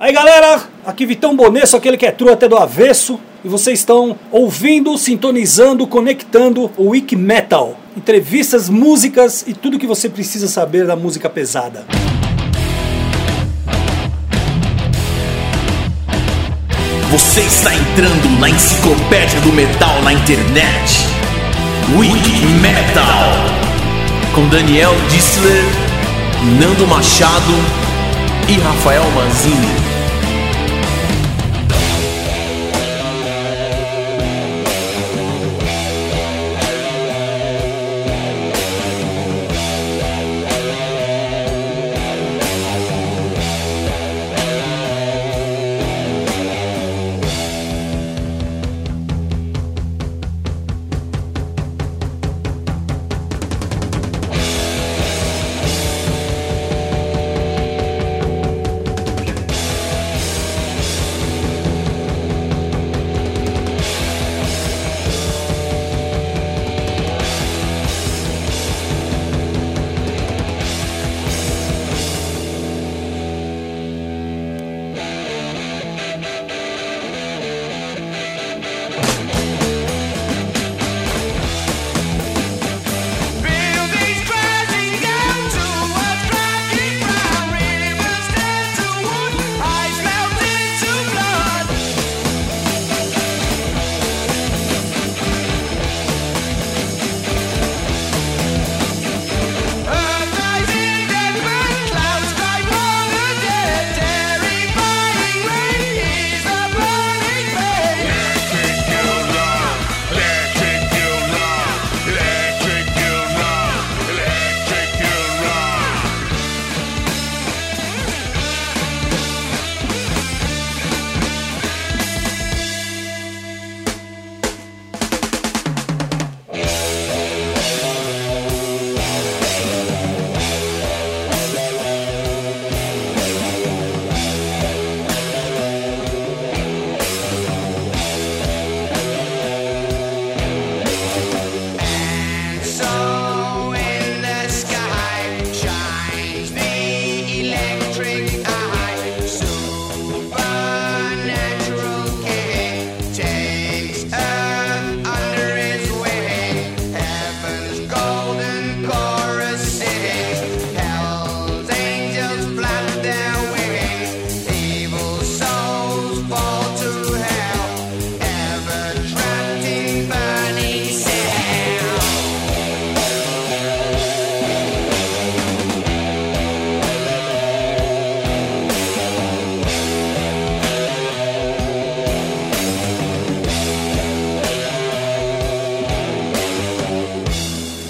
Aí galera, aqui Vitão Bonesso, aquele que é true até do avesso, e vocês estão ouvindo, sintonizando, conectando o Wiki Metal. Entrevistas, músicas e tudo que você precisa saber da música pesada. Você está entrando na enciclopédia do metal na internet. Wiki Metal. Com Daniel Dissler, Nando Machado e Rafael Manzini.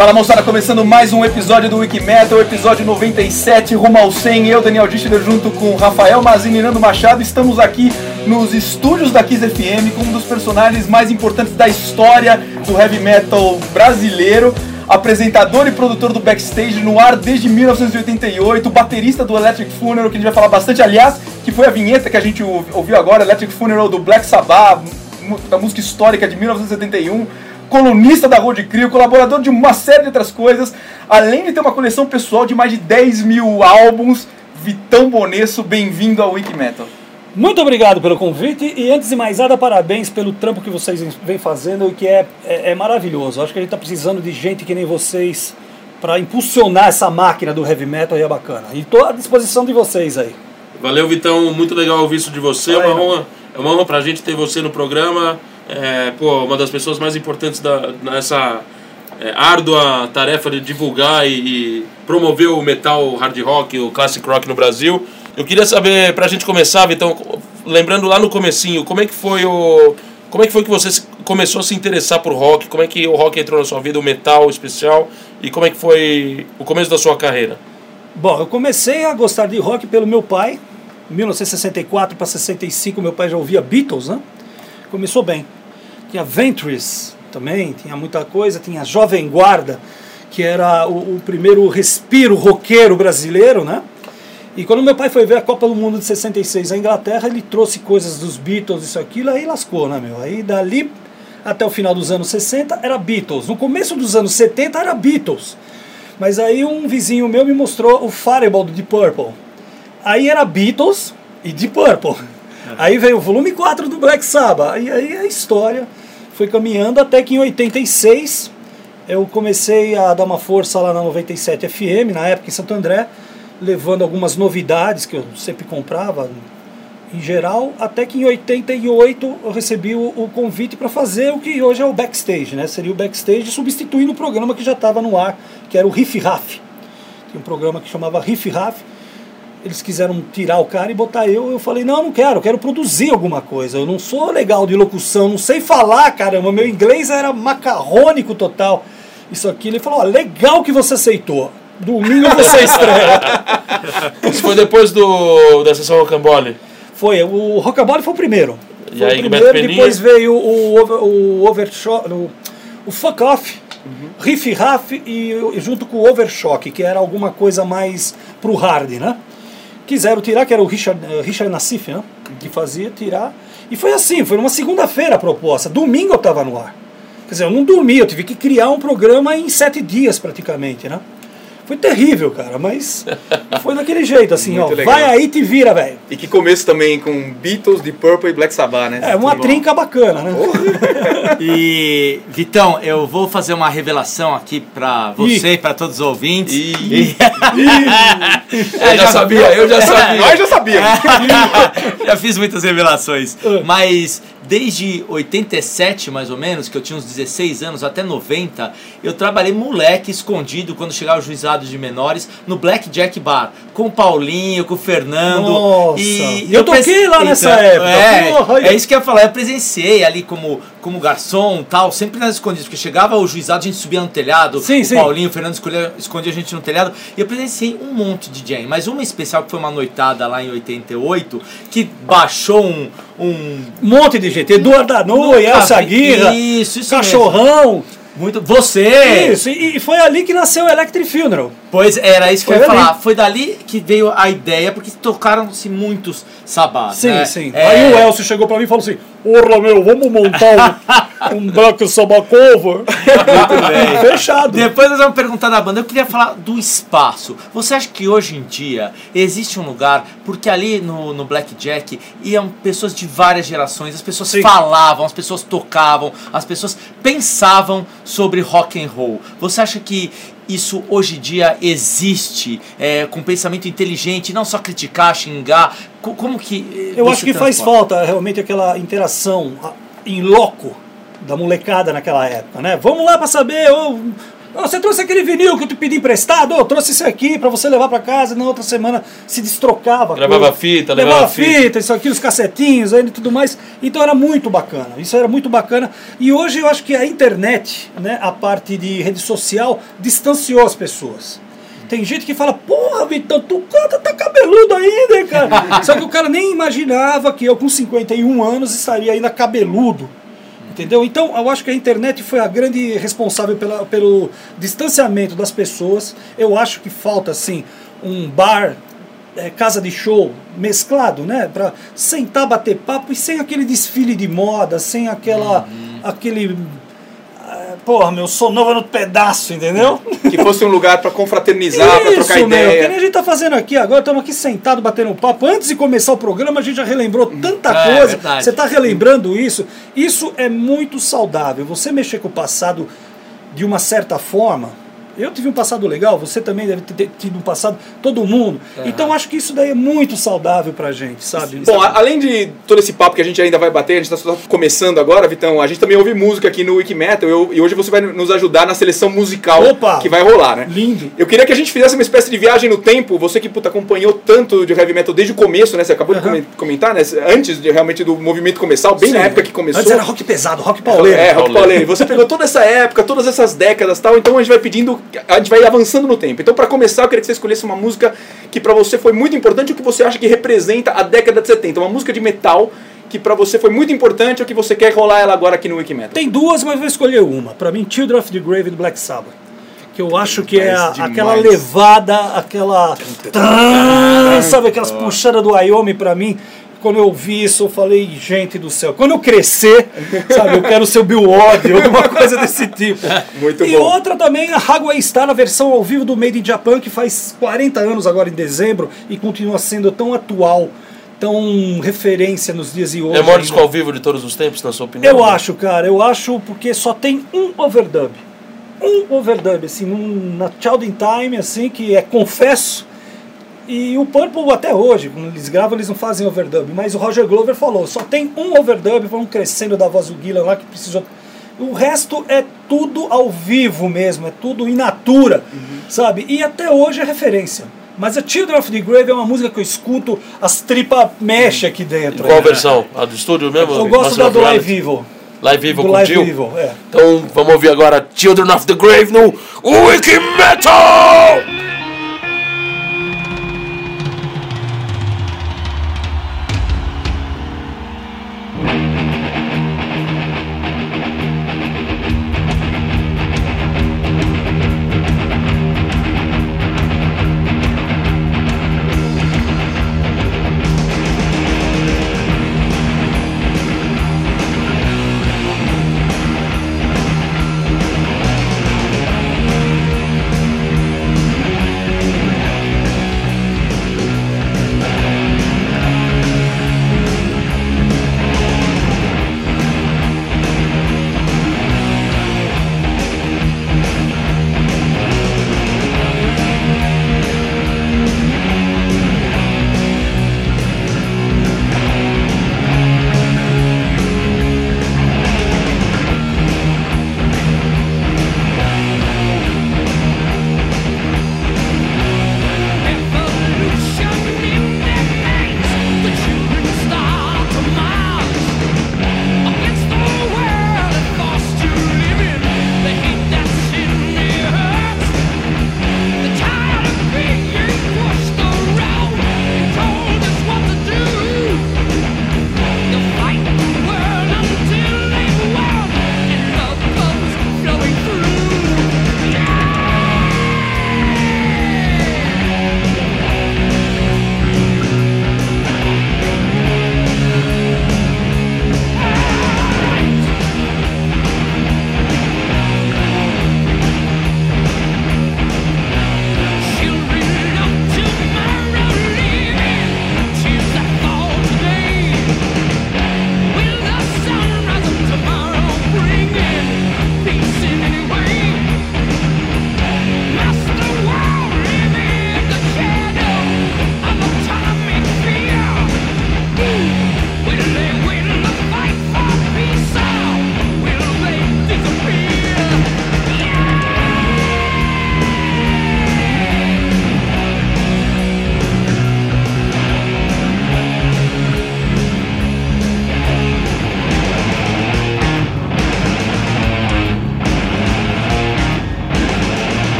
Fala moçada, começando mais um episódio do Wikimetal, episódio 97, rumo ao 100. Eu, Daniel Dichler, junto com Rafael Mazini e Nando Machado, estamos aqui nos estúdios da Kiss FM com um dos personagens mais importantes da história do heavy metal brasileiro. Apresentador e produtor do backstage no ar desde 1988, baterista do Electric Funeral, que a gente vai falar bastante, aliás, que foi a vinheta que a gente ouviu agora, Electric Funeral do Black Sabbath, da música histórica de 1971 colunista da Road Crew, colaborador de uma série de outras coisas, além de ter uma coleção pessoal de mais de 10 mil álbuns. Vitão Bonesso, bem-vindo ao Wikimetal. Muito obrigado pelo convite e antes de mais nada, parabéns pelo trampo que vocês vêm fazendo e que é, é, é maravilhoso. Acho que a gente está precisando de gente que nem vocês para impulsionar essa máquina do heavy metal e é bacana. E estou à disposição de vocês aí. Valeu, Vitão. Muito legal ouvir isso de você. É uma honra, é uma honra para a gente ter você no programa é, pô, uma das pessoas mais importantes da, nessa é, árdua tarefa de divulgar e, e, promover o metal hard rock, o classic rock no Brasil. Eu queria saber, pra gente começar, então, lembrando lá no comecinho, como é que foi o... Como é que foi que você começou a se interessar por rock? Como é que o rock entrou na sua vida, o metal especial? E como é que foi o começo da sua carreira? Bom, eu comecei a gostar de rock pelo meu pai. Em 1964 para 65, meu pai já ouvia Beatles, né? Começou bem. Tinha Ventures também, tinha muita coisa, tinha Jovem Guarda, que era o, o primeiro respiro roqueiro brasileiro, né? E quando meu pai foi ver a Copa do Mundo de 66 na Inglaterra, ele trouxe coisas dos Beatles, isso aquilo, aí lascou, né, meu? Aí dali até o final dos anos 60 era Beatles. No começo dos anos 70 era Beatles. Mas aí um vizinho meu me mostrou o Fireball do Deep Purple. Aí era Beatles, e Deep Purple. Aí veio o volume 4 do Black Sabbath. E aí a história foi caminhando até que em 86 eu comecei a dar uma força lá na 97 FM, na época em Santo André, levando algumas novidades que eu sempre comprava em geral, até que em 88 eu recebi o, o convite para fazer o que hoje é o backstage, né? Seria o backstage substituindo o programa que já estava no ar, que era o Riff Raff. Tinha um programa que chamava Riff Raff. Eles quiseram tirar o cara e botar eu. Eu falei: não, não quero, eu quero produzir alguma coisa. Eu não sou legal de locução, não sei falar, caramba. Meu inglês era macarrônico total. Isso aqui. Ele falou: ó, legal que você aceitou. Domingo você estreia. Isso foi depois do, da sessão Rocambole? Foi, o Rocambole foi o primeiro. E Foi aí, o primeiro, depois veio o, over, o Overshock, o, o Fuck Off, Riff Raff e, e junto com o Overshock, que era alguma coisa mais pro hard, né? Quiseram tirar, que era o Richard, eh, Richard Nassif, né? Que fazia, tirar. E foi assim, foi numa segunda-feira a proposta. Domingo eu estava no ar. Quer dizer, eu não dormi, eu tive que criar um programa em sete dias praticamente, né? Foi terrível, cara, mas foi daquele jeito, assim, Muito ó. legal. Vai aí e te vira, velho. E que começo também com Beatles, Deep Purple e Black Sabbath, né? É uma Bom. trinca bacana, né? E, Vitão, eu vou fazer uma revelação aqui pra você e pra todos os ouvintes. Ih. Eu já sabia, eu já sabia. Nós já sabíamos. Já fiz muitas revelações. Ah. Mas desde 87, mais ou menos, que eu tinha uns 16 anos, até 90, eu trabalhei moleque escondido quando chegava o juizado de menores no Blackjack Bar. Com o Paulinho, com o Fernando. Nossa. E Eu toquei presen- lá nessa época. É, Porra, é isso que eu ia falar. Eu presenciei ali como, como garçom tal, sempre nas escondidas. Porque chegava o juizado, a gente subia no telhado. Sim, o sim. Paulinho, o Fernando escolhia, escondia a gente no telhado. E eu presenciei um monte de jam. Mas uma especial que foi uma noitada lá em 88, que baixou um. um Um monte de gente. Eduardo Danoi, Elsa Aguirre, Isso, isso Cachorrão. Muito. Você! Isso, e e foi ali que nasceu o Electric Funeral. Pois era isso que Foi eu ia ali. falar. Foi dali que veio a ideia, porque tocaram-se muitos sabás. Sim, né? sim. É, Aí o Elcio chegou pra mim e falou assim: Porra, meu, vamos montar um, um Black Sabbath cover. Fechado. Depois nós vamos perguntar da banda. Eu queria falar do espaço. Você acha que hoje em dia existe um lugar, porque ali no, no Blackjack iam pessoas de várias gerações, as pessoas Sim. falavam, as pessoas tocavam, as pessoas pensavam sobre rock and roll. Você acha que isso hoje em dia existe é, com pensamento inteligente, não só criticar, xingar? Co- Como que. eh, Eu acho que faz transporta? falta realmente aquela interação em loco da molecada naquela época, né? Vamos lá pra saber, ô, você trouxe aquele vinil que eu te pedi emprestado, eu trouxe esse aqui pra você levar pra casa, na outra semana se destrocava. Gravava coisa. fita, levava levava fita. fita, isso aqui, os cassetinhos aí e tudo mais. Então era muito bacana, isso era muito bacana. E hoje eu acho que a internet, né, a parte de rede social, distanciou as pessoas. Tem gente que fala, porra, Vitão, tu canta, tá cabeludo ainda, cara. Só que o cara nem imaginava que eu, com 51 anos, estaria ainda cabeludo. Entendeu? Então, eu acho que a internet foi a grande responsável pela, pelo distanciamento das pessoas. Eu acho que falta, assim, um bar, eh, casa de show mesclado, né? Pra sentar, bater papo e sem aquele desfile de moda, sem aquela. aquele. Ah, Porra, meu, sou nova no pedaço, entendeu? Que fosse um lugar pra confraternizar, pra trocar Isso, meu, que nem ideia. a gente tá fazendo aqui agora, estamos aqui sentados batendo um papo. Antes de começar o programa, a gente já relembrou tanta É, coisa. verdade. Você tá relembrando isso. Isso é muito saudável. Você mexer com o passado de uma certa forma. Eu tive um passado legal, você também deve ter tido um passado, todo mundo. Então acho que isso daí é muito saudável pra gente, sabe? Bom, a- além de todo esse papo que a gente ainda vai bater, a gente está só começando agora, Vitão, a gente também ouve música aqui no Wikimetal eu- e hoje você vai nos ajudar na seleção musical Opa! que vai rolar, né? Lindo. Eu queria que a gente fizesse uma espécie de viagem no tempo, você que puta, acompanhou tanto de heavy metal desde o começo, né? Você acabou de Aham. comen- comentar, né? Antes de, realmente do movimento começar, bem na Sim. época que começou. Antes era rock pesado, rock pauleiro. É, Rock Pauleiro. Você pegou toda essa época, todas essas décadas e tal, então a gente vai pedindo, a gente vai avançando no tempo. Então, pra começar, eu queria que você escolhesse uma música que pra você foi muito importante, o que você acha que representa a década de 70. Uma música de metal que pra você foi muito importante ou que você quer rolar ela agora aqui no Wikimetal. Tem duas, mas vou escolher uma. Pra mim, Children of the Grave do Black Sabbath. Que eu acho que é a- aquela levada, aquela. Tã, sabe, aquelas puxadas do Wyoming pra mim. Quando eu vi isso, eu falei, gente do céu, quando eu crescer, sabe, eu quero ser o Bill Ward, alguma coisa desse tipo. Muito e bom. outra também, a Haguay Star, na versão ao vivo do Made in Japan, que faz 40 anos agora em dezembro e continua sendo tão atual, tão referência nos dias de hoje. É o maior disco ao vivo de todos os tempos, na sua opinião? Eu acho, cara, eu acho porque só tem um overdub. Um overdub, assim, num, na Child in Time, assim, que é confesso. E o Purple até hoje, quando eles gravam, eles não fazem overdub. Mas o Roger Glover falou, só tem um overdub, vão crescendo da voz do Gillan lá que precisou. O resto é tudo ao vivo mesmo, é tudo in natura, sabe? E até hoje é referência. Mas a Children of the Grave é uma música que eu escuto, as tripas mexem aqui dentro. Qual É. versão? A do estúdio mesmo? Eu gosto Master da do? Live Evil. Live Evil Do com Live Jill? Evil, é. Então vamos ouvir agora Children of the Grave no Wiki Metal!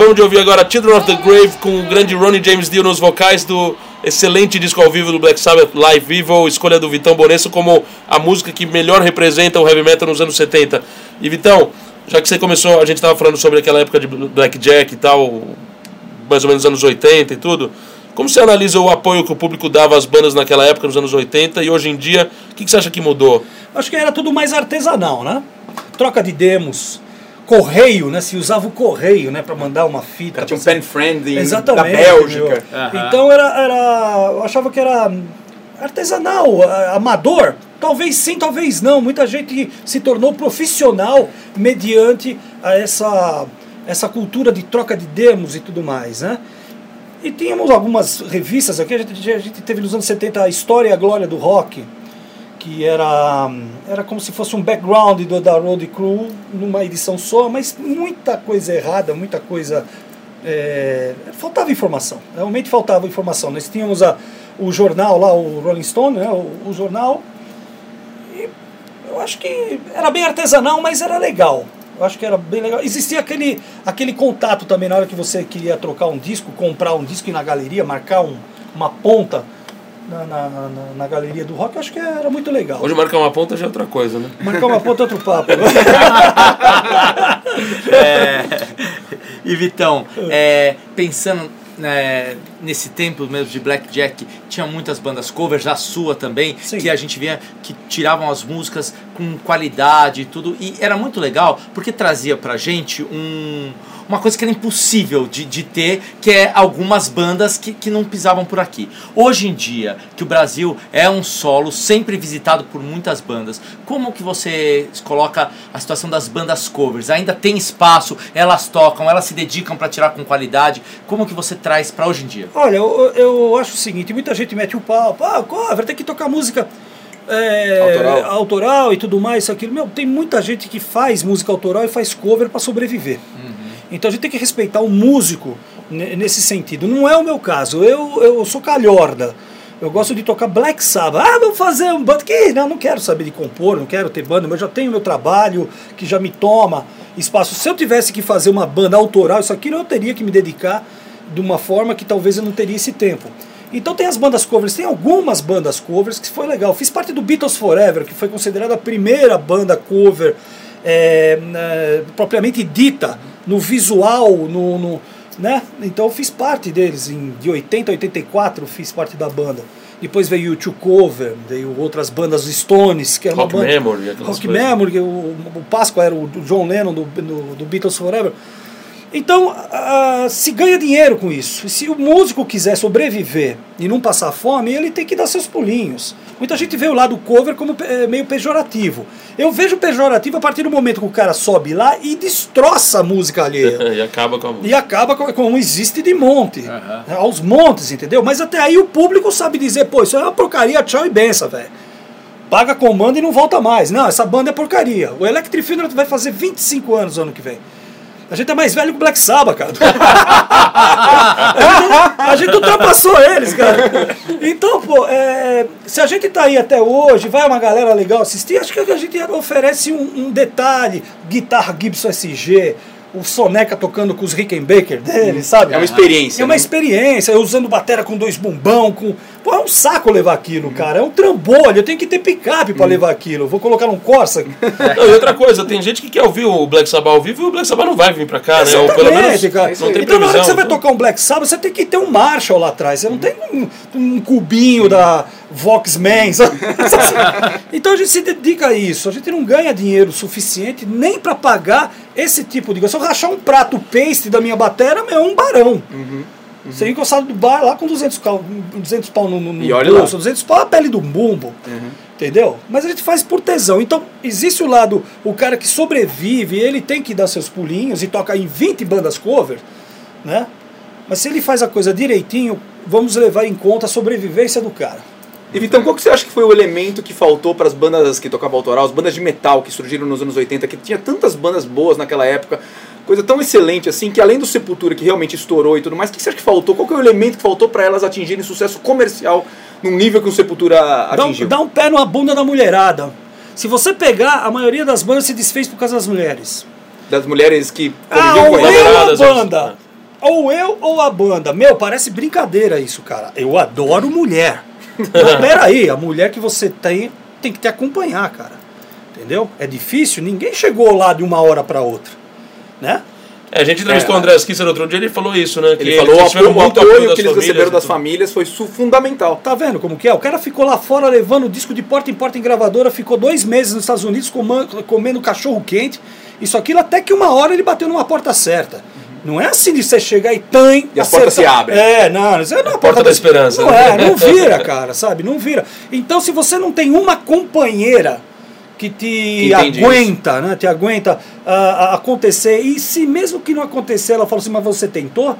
Acabamos de ouvir agora Children of the Grave com o grande Ronnie James Dio nos vocais do excelente disco ao vivo do Black Sabbath Live Evil, escolha do Vitão Bonesso como a música que melhor representa o heavy metal nos anos 70. E Vitão, já que você começou, a gente estava falando sobre aquela época de Blackjack e tal, mais ou menos anos 80 e tudo. Como você analisa o apoio que o público dava às bandas naquela época, nos anos 80, e hoje em dia, o que, que você acha que mudou? Acho que era tudo mais artesanal, né? Troca de demos, correio, né? Se usava o correio, né, para mandar uma fita. Tinha um pen friendly Exatamente, da Bélgica. Uhum. Então era, era, eu achava que era artesanal, amador. Talvez sim, talvez não. Muita gente se tornou profissional mediante a essa essa cultura de troca de demos e tudo mais, né? E tínhamos algumas revistas aqui, a gente, a gente teve nos anos 70 a História e a Glória do Rock, que era, era como se fosse um background do, da Road Crew numa edição só, mas muita coisa errada, muita coisa. É, faltava informação, realmente faltava informação. Nós tínhamos a, o jornal lá, o Rolling Stone, né, o, o jornal, e eu acho que era bem artesanal, mas era legal. Eu acho que era bem legal. Existia aquele, aquele contato também na hora que você queria trocar um disco, comprar um disco e na galeria, marcar um, uma ponta na, na, na, na, galeria do rock, acho que era muito legal. Hoje marcar uma ponta já é outra coisa, né? Marcar uma ponta é outro papo. é, e Vitão, é, pensando né, nesse tempo mesmo de Blackjack, tinha muitas bandas covers, a sua também, Sim. que a gente via que tiravam as músicas com qualidade e tudo. E era muito legal porque trazia pra gente um uma coisa que era impossível de, de ter, que é algumas bandas que, que não pisavam por aqui. Hoje em dia, que o Brasil é um solo sempre visitado por muitas bandas, como que você coloca a situação das bandas covers? Ainda tem espaço, elas tocam, elas se dedicam para tirar com qualidade. Como que você traz para hoje em dia? Olha, eu, eu acho o seguinte, muita gente mete o pau, ah, cover, tem que tocar música é, autoral. autoral. e tudo mais, isso aquilo. Meu, tem muita gente que faz música autoral e faz cover para sobreviver. Uhum. Então a gente tem que respeitar o músico nesse sentido. Não é o meu caso. Eu, eu sou calhorda. Eu gosto de tocar Black Sabbath. Ah, vamos fazer um banda. Que não, não quero saber de compor, não quero ter banda, mas eu já tenho meu trabalho que já me toma espaço. Se eu tivesse que fazer uma banda autoral, isso aqui eu teria que me dedicar de uma forma que talvez eu não teria esse tempo. Então tem as bandas covers, tem algumas bandas covers que foi legal. Fiz parte do Beatles Forever, que foi considerada a primeira banda cover é, é, propriamente dita no visual, no, no, né? Então fiz parte deles, em, de 80 a 84 fiz parte da banda. Depois veio o Two Cover, veio outras bandas, Stones, que era Rock uma banda. Memory, Rock coisas. Memory, o, o Páscoa era o John Lennon do, do, do Beatles Forever. Então, uh, se ganha dinheiro com isso. Se o músico quiser sobreviver e não passar fome, ele tem que dar seus pulinhos. Muita gente vê o lado cover como é, meio pejorativo. Eu vejo pejorativo a partir do momento que o cara sobe lá e destroça a música alheia. e acaba com a música. E acaba com, como existe de monte. Uhum. Aos montes, entendeu? Mas até aí o público sabe dizer, pô, isso é uma porcaria, tchau e benção, velho paga comando e não volta mais. Não, essa banda é porcaria. O Electric Funeral vai fazer 25 anos ano que vem. A gente é mais velho que o Black Sabbath, cara. a, gente, ultrapassou eles, cara. Então, pô, é, se a gente tá aí até hoje, vai uma galera legal assistir, acho que a gente oferece um, um detalhe. Guitarra Gibson SG, o Soneca tocando com os Rickenbacker dele, sabe? É uma experiência. É uma né? experiência, usando batera com dois bumbão, com. Pô, é um saco levar aquilo, uhum. cara. É um trambolho, eu tenho que ter picape para uhum. levar aquilo. Vou colocar num Corsa. Não, e outra coisa, tem gente que quer ouvir o Black Sabbath ao vivo e o Black Sabbath não vai vir para cá, né? Ou pelo menos cara. não tem então, na hora que você vai tocar um Black Sabbath, você tem que ter um Marshall lá atrás. Você não tem um, um cubinho da Voxman. então a gente se dedica a isso. A gente não ganha dinheiro suficiente nem para pagar esse tipo de coisa. Se eu rachar um prato paste da minha bateria, é um barão. Uhum. Uhum. Você encostado do bar lá com 200, cal, 200 pau no, no, e olha bolso, lá. 200 pau a pele do bumbo. Uhum. Entendeu? Mas a gente faz por tesão. Então, existe o lado, o cara que sobrevive, ele tem que dar seus pulinhos e toca em 20 bandas cover, né? Mas se ele faz a coisa direitinho, vamos levar em conta a sobrevivência do cara. E Vitão, qual que você acha que foi o elemento que faltou para as bandas que tocavam autoral, as bandas de metal que surgiram nos anos 80, que tinha tantas bandas boas naquela época, coisa tão excelente assim, que além do Sepultura que realmente estourou e tudo mais, o que você acha que faltou? Qual que é o elemento que faltou para elas atingirem sucesso comercial num nível que o Sepultura atingiu? Dá, dá um pé numa bunda da mulherada. Se você pegar, a maioria das bandas se desfez por causa das mulheres. Das mulheres que Ah, conviviam ou com ou a banda. Ou eu ou a banda. Meu, parece brincadeira isso, cara. Eu adoro mulher. Mas peraí, a mulher que você tem tem que te acompanhar, cara. Entendeu? É difícil, ninguém chegou lá de uma hora pra outra. Né? É, a gente entrevistou É. o André Kisser outro dia ele falou isso, né? Ele falou eles tiveram o apoio que eles receberam e das famílias foi fundamental. Tá vendo como que é? O cara ficou lá fora levando disco de porta em porta em gravadora, ficou dois meses nos Estados Unidos comendo cachorro quente. Isso aquilo até que uma hora ele bateu numa porta certa. Não é assim de você chegar e tem. E as portas se abrem. É, não, isso é uma porta da esperança, Não né? é, não vira, cara, sabe? Não vira. Então, se você não tem uma companheira que te Que entende aguenta, né? Te aguenta ah, a acontecer. E se mesmo que não acontecer, ela fala assim, mas você tentou?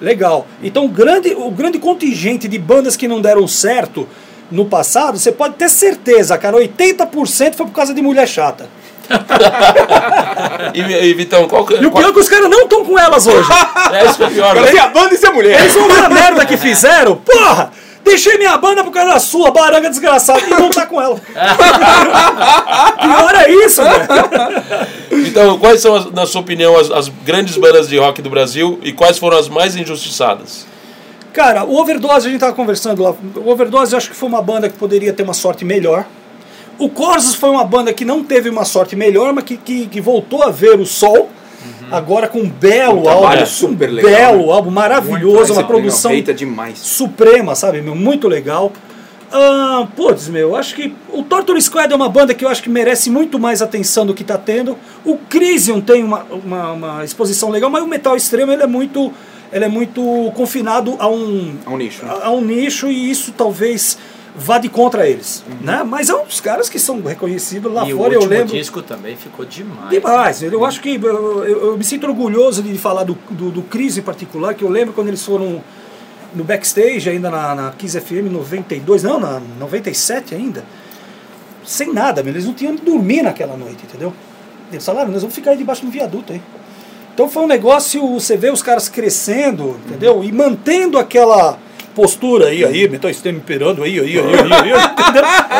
Legal. Então o grande, o grande contingente de bandas que não deram certo no passado, você pode ter certeza, cara, 80% foi por causa de mulher chata. E, e Vitão, qual que E o pior é que os caras não estão com elas hoje. É isso que é pior, né? a banda e se a mulher. Eles vão ver a merda que fizeram. Porra! Deixei minha banda por causa da sua, baranga desgraçada, e não tá com ela. Pior é isso, velho. Então, quais são, as- na sua opinião, as, as grandes bandas de rock do Brasil e quais foram as mais injustiçadas? Cara, o Overdose, a gente tava conversando lá. O Overdose eu acho que foi uma banda que poderia ter uma sorte melhor. O Corsos foi uma banda que não teve uma sorte melhor, mas que, que, que voltou a ver o sol. Agora com um belo Um álbum. super um legal, Belo né? álbum, maravilhoso, uma produção Feita demais. suprema, sabe, meu? Muito legal. Ah, putz, meu, eu acho que o Torture Squad é uma banda que eu acho que merece muito mais atenção do que tá tendo. O Crisium tem uma, uma, uma exposição legal, mas o Metal Extremo ele é muito, ele é muito confinado a um, É um nicho. né? a, a um nicho e isso talvez vá de contra eles, né? Mas é uns caras que são reconhecidos lá e o fora, eu lembro. disco também ficou demais. Demais. Eu acho que eu, eu- eu me sinto orgulhoso de falar do, do, do Cris em particular, que eu lembro quando eles foram no backstage ainda na, na Kiss FM 92, não, na 97 ainda, sem nada, eles não tinham onde dormir naquela noite, entendeu? Eles falaram, nós vamos ficar aí debaixo do viaduto aí. Então foi um negócio, você vê os caras crescendo, entendeu? E mantendo aquela postura aí, aí, metal extremo imperando aí, aí, aí, aí, aí, entendeu?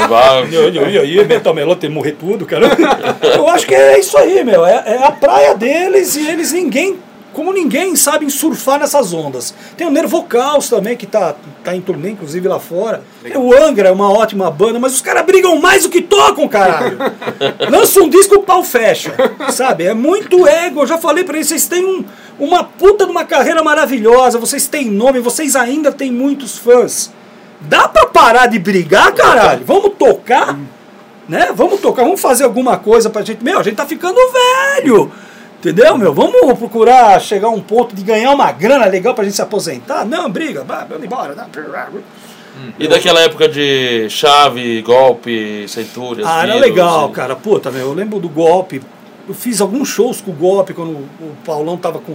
E aí, aí, aí, Metal Melô tem que morrer tudo, cara. Eu acho que é isso aí, meu. É, é a praia deles e eles ninguém, como ninguém, sabem surfar nessas ondas. Tem o Nervocaus também, que tá, tá em turnê, inclusive lá fora. Tem o Angra, é uma ótima banda, mas os caras brigam mais do que tocam, caralho. Lança um disco, o pau fecha. Sabe? É muito ego. Eu já falei pra eles, vocês têm um, uma puta de uma carreira maravilhosa, vocês têm nome, vocês ainda têm muitos fãs. Dá pra parar de brigar, caralho? Vamos tocar? Né? Vamos tocar, vamos fazer alguma coisa pra gente. Meu, a gente tá ficando velho. Entendeu, meu? Vamos procurar chegar a um ponto de ganhar uma grana legal pra gente se aposentar? Não, briga, vai, vamos embora. Não. E daquela época de chave, golpe, centúrias, Ah, era legal, e- cara. Puta, meu, eu lembro do golpe. Eu fiz alguns shows com o golpe quando o Paulão tava com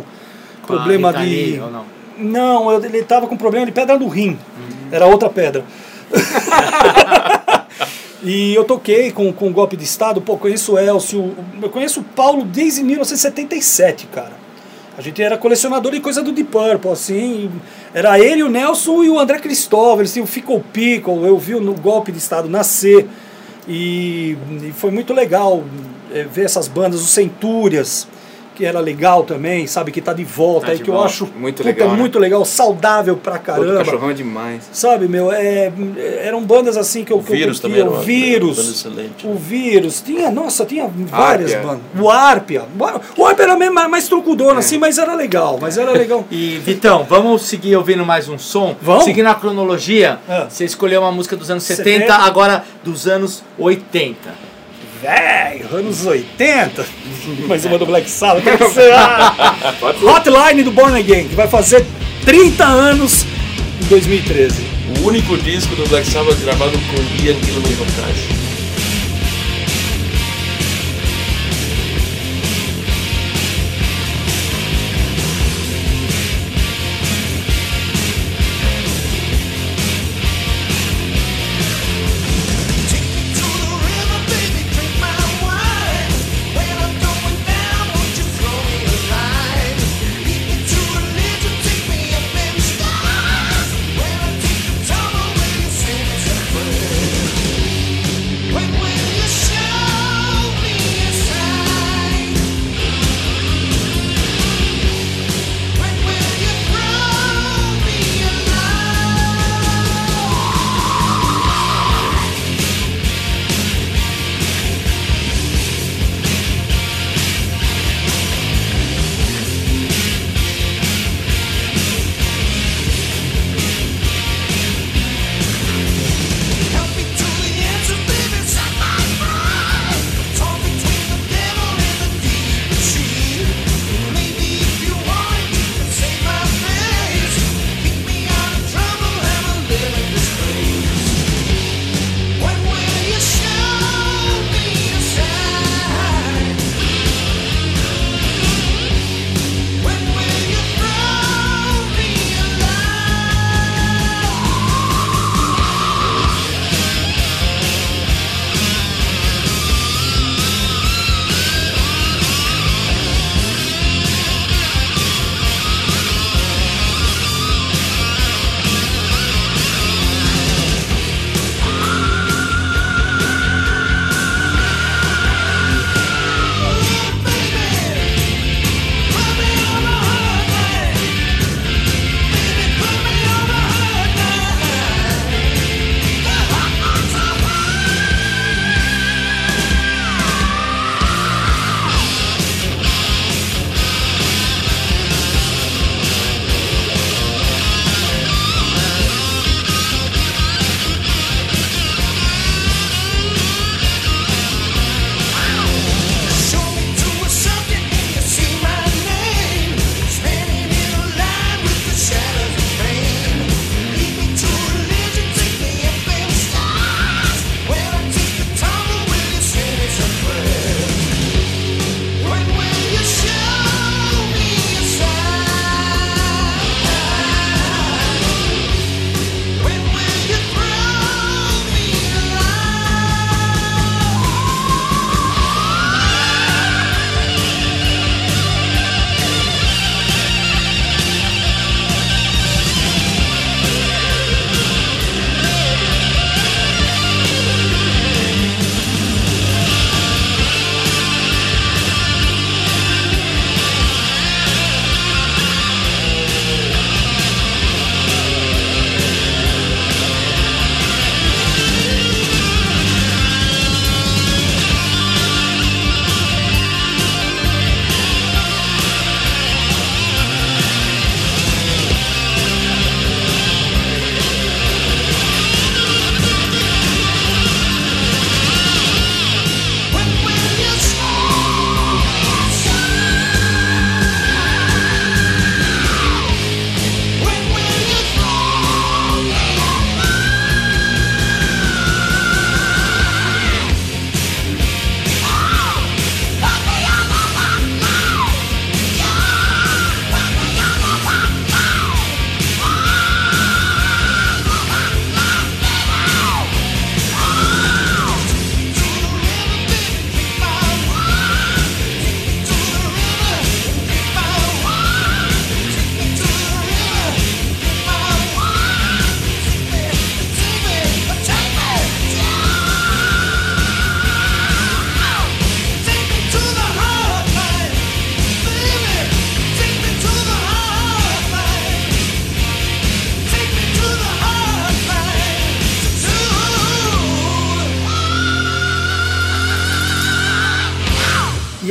Com problema de. ou não? Não, eu- ele tava com problema de pedra no rim. Era outra pedra. e eu toquei com, com o golpe de Estado. Pô, conheço o Elcio. Eu conheço o Paulo desde 1977, cara. A gente era colecionador de coisa do Deep Purple, assim. Era ele, o Nelson e o André Cristóvão. Eles tinham o Fickle Pickle. Eu vi no golpe de Estado nascer. E, e foi muito legal eh, ver essas bandas, os Centúrias, que era legal também, sabe? Que tá de volta Tá aí, de que eu volta. acho Muito puta, legal, né? muito legal, saudável pra Outro caramba. cachorrão é demais. Sabe, meu, é, eram bandas assim que eu, O que eu Vírus também era O Vírus. O Vírus. Tinha, nossa, tinha várias Árpia. bandas. O Árpia. O Árpia era meio mais, mais truncudona, É. assim, mas era legal. Mas era legal. E Vitão, vamos seguir ouvindo mais um som? Vamos. Seguindo a cronologia, Ah. você escolheu uma música dos anos 70, 70. agora dos anos 80. Véi, anos 80. Mais uma do Black Sabbath. A Hotline do Born Again, que vai fazer 30 anos em 2013. O único disco do Black Sabbath gravado com Ian Gillan nos vocais.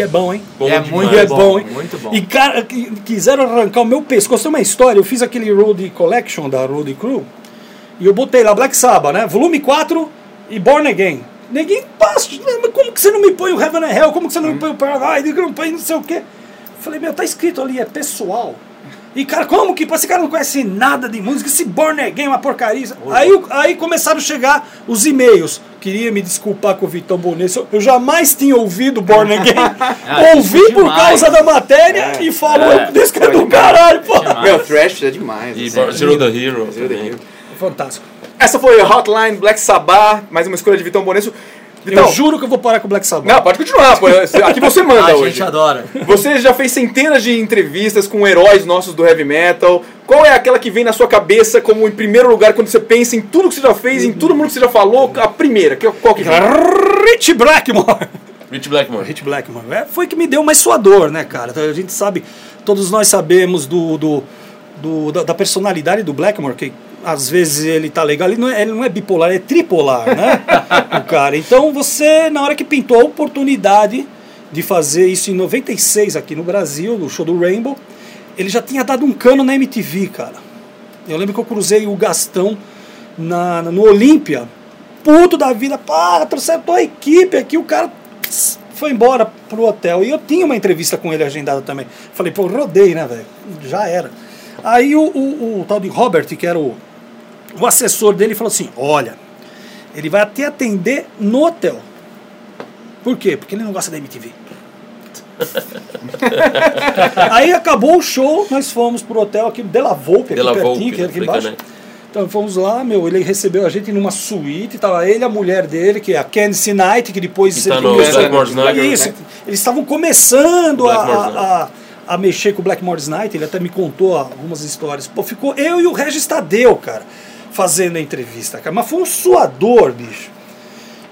Bom, hein? Bom É muito é bom, bom, hein? muito bom. E cara, qui- quiseram arrancar o meu pescoço. Tem uma história, eu fiz aquele Road Collection da Road Crew e eu botei lá Black Sabbath, né? Volume 4 e Born Again. Ninguém passa, mas como que você não me põe o Heaven and Hell? Como que você não me põe o Paradise? Não põe não sei o quê. Falei, meu, tá escrito ali, é pessoal. E cara, como que esse cara não conhece nada de música? Esse Born Again é uma porcaria. Aí, aí começaram a chegar os e-mails. Queria me desculpar com o Vitão Bonesso. Eu jamais tinha ouvido Born Again. Ouvi isso é por causa da matéria e falou, É. desse cara do caralho, pô. Meu, Thrash é demais. E assim. Zero the Hero Zero the. Hero. Fantástico. Essa foi a Hotline Black Sabbath, mais uma escolha de Vitão Bonesso. Eu Vitão, juro que eu vou parar com o Black Sabbath. não, pode continuar, pô. aqui você manda A hoje. gente adora. Você já fez centenas de entrevistas com heróis nossos do heavy metal. Qual é aquela que vem na sua cabeça como em primeiro lugar quando você pensa em tudo que você já fez, em todo mundo que você já falou? A primeira, que- qual que vem? Rich Blackmore. Rich Blackmore. Rich Blackmore. É, foi que me deu mais suador, né, cara? A gente sabe, todos nós sabemos do, do, do- da, da personalidade do Blackmore, que às vezes ele tá legal, ele não é, ele não é bipolar, é tripolar, né? o cara. Então você, na hora que pintou a oportunidade de fazer isso em 96 aqui no Brasil, no show do Rainbow, ele já tinha dado um cano na MTV, cara. Eu lembro que eu cruzei o Gastão na, no Olímpia, puto da vida, pá, trouxeram tua equipe aqui, o cara tss, foi embora pro hotel. E eu tinha uma entrevista com ele agendada também. Falei, pô, rodei, né, velho? Já era. Aí o, o, o tal de Robert, que era o, o assessor dele, falou assim: olha, ele vai até atender no hotel. Por quê? Porque ele não gosta da MTV. Aí acabou o show, nós fomos pro hotel aqui, De La Volpe, aqui De La pertinho, Volpe, que é aqui falei, embaixo. né? Então fomos lá, meu, ele recebeu a gente numa suíte, tava ele a mulher dele, que é a Candice Knight, que depois Que tá ele no Blackmore's. Isso, eles estavam começando a, Blackmore's a, a, a mexer com o Blackmore's Night, ele até me contou algumas histórias. Pô, ficou eu e o Regis Tadeu, cara, fazendo a entrevista, cara. Mas foi um suador, bicho.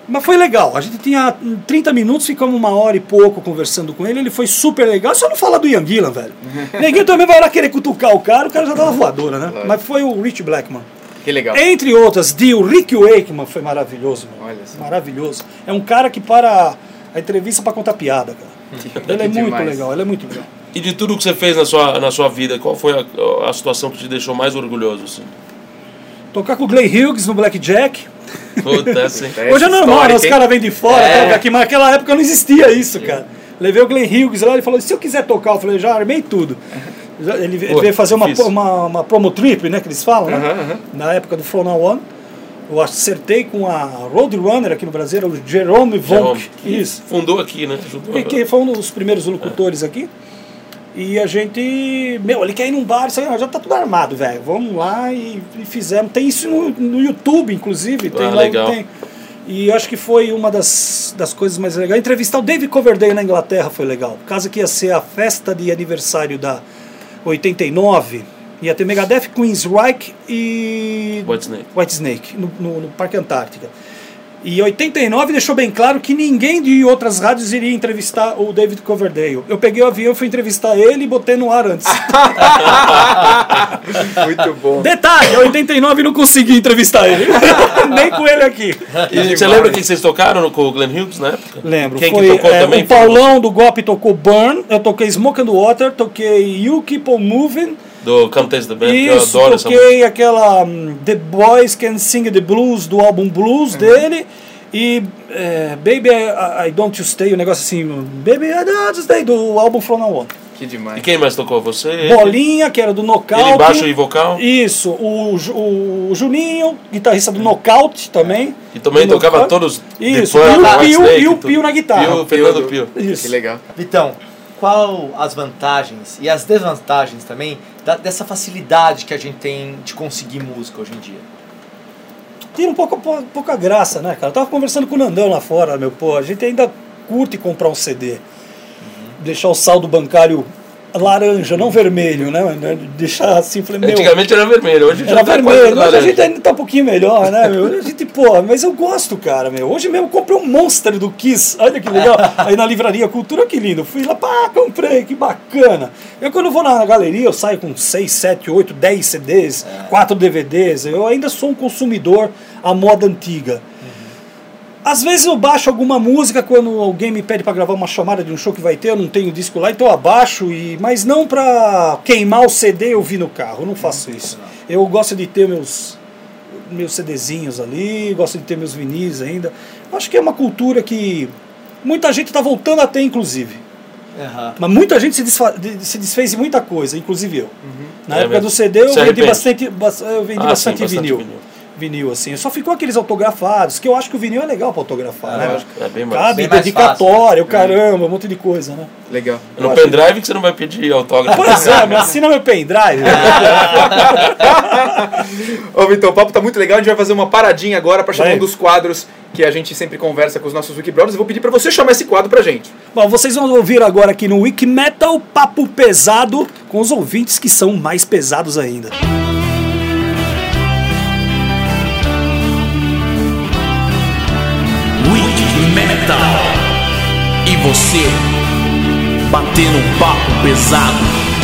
Mas foi legal. A gente tinha 30 minutos, ficamos uma hora e pouco conversando com ele. Ele foi super legal. Só não falar do Ian Gillan, velho. Ninguém também vai lá querer cutucar o cara, o cara já uma voadora, né? Claro. Mas foi o Rich Blackman. Que legal. Entre outras, de o Rick Wakeman foi maravilhoso, meu. Olha só. Maravilhoso. É um cara que para a entrevista para contar piada, cara. Ele é muito demais. legal, ele é muito legal. E de tudo que você fez na sua, na sua vida, qual foi a, a situação que te deixou mais orgulhoso? Assim? Tocar com o Glenn Hughes no Blackjack. Puta? Essa Hoje é normal, história, né? os caras vêm de fora, É. aqui, mas naquela época não existia isso, cara. Levei o Glenn Hughes lá, ele falou: se eu quiser tocar, eu falei: já armei tudo. Ele, ele Pô, veio fazer uma, uma, uma promo trip, né? Que eles falam, né? Aham, aham. Na época do Flow Now One. Eu acertei com a Roadrunner aqui no Brasil, o Jerome Vonk. Jerome. Isso. Fundou aqui, né? Ajudou. Que, que foi um dos primeiros locutores aqui. E a gente, meu, ele quer ir num bar, isso aí, já tá tudo armado, velho. Vamos lá e, e fizemos. Tem isso no, no YouTube, inclusive. Tem Ah, lá, legal. tem. E acho que foi uma das, das coisas mais legais. Entrevistar o David Coverdale na Inglaterra foi legal. Caso que ia ser a festa de aniversário da 89, ia ter Megadeth, Queensryche e Whitesnake. Whitesnake no, no, no Parque Antártica. E 89 deixou bem claro que ninguém de outras rádios iria entrevistar o David Coverdale. Eu peguei o avião, fui entrevistar ele e botei no ar antes. Muito bom. Detalhe, em 89 não consegui entrevistar ele. Nem com ele aqui. E você demais. lembra quem vocês tocaram no- com o Glenn Hughes na época? Lembro, Quem foi que tocou é, também? o Paulão do Golpe tocou Burn, eu toquei Smoke and Water, toquei You Keep On Moving, Do Come Taste the Band, que eu isso, adoro essa música. toquei aquela hum, The Boys Can Sing the Blues do álbum Blues Uhum. dele e é, Baby I, I Don't You Stay, o negócio assim, Baby I Don't You Stay do álbum From Now On. Que demais. E quem mais tocou? Você? Bolinha, que era do Nocaute. Ele baixo e vocal? Isso, o, Ju- o Juninho, guitarrista do Nocaute também. E também Do tocava Nocaute. todos. Isso, e o Pio, e o. Pio na guitarra. Pio, Fernando Pio. Isso. Que legal. Vitão, qual as vantagens e as desvantagens também da- dessa facilidade que a gente tem de conseguir música hoje em dia? Tira um pouco, pou- pouca graça, né, cara? Eu tava conversando com o Nandão lá fora, meu, pô, a gente ainda curte comprar um CD. Deixar o saldo bancário laranja, não vermelho, né? Deixar assim, falei, meu... Antigamente era vermelho, hoje já Era tá vermelho, mas a gente ainda tá um pouquinho melhor, né, meu? A gente, pô, mas eu gosto, cara, meu. Hoje mesmo eu comprei um Monster do Kiss, olha que legal. Aí na livraria Cultura, que lindo. Fui lá, pá, comprei, que bacana. Eu quando vou na galeria, eu saio com 6, 7, 8, 10 CDs, 4 DVDs. Eu ainda sou um consumidor à moda antiga. Às vezes eu baixo alguma música quando alguém me pede para gravar uma chamada de um show que vai ter, eu não tenho disco lá, então eu abaixo, e, mas não pra queimar o CD e ouvir no carro, eu não faço isso. Eu gosto de ter meus, meus CDzinhos ali, gosto de ter meus vinis ainda. Acho que é uma cultura que muita gente está voltando a ter, inclusive. Aham. Mas muita gente se, desfa- de- se desfez de muita coisa, inclusive eu. Na É época mesmo. do CD eu Se vendi arrepende? bastante, bas- eu vendi Ah, bastante, sim, bastante vinil. vinil. Vinil. assim. Só ficou aqueles autografados, que eu acho que o vinil é legal para autografar, né? lógico, é bem mais. Cabe bem mais dedicatória, o caramba, um monte de coisa, né? Legal. No pendrive que você não vai pedir autógrafo. Pois é, mas assina meu pendrive. Ô, Vitor, o papo tá muito legal. A gente vai fazer uma paradinha agora pra chamar um dos quadros que a gente sempre conversa com os nossos Wikibrothers. Eu vou pedir pra você chamar esse quadro pra gente. Bom, vocês vão ouvir agora aqui no Wiki Metal Papo Pesado com os ouvintes que são mais pesados ainda. Wiki Metal. E você, batendo um papo pesado.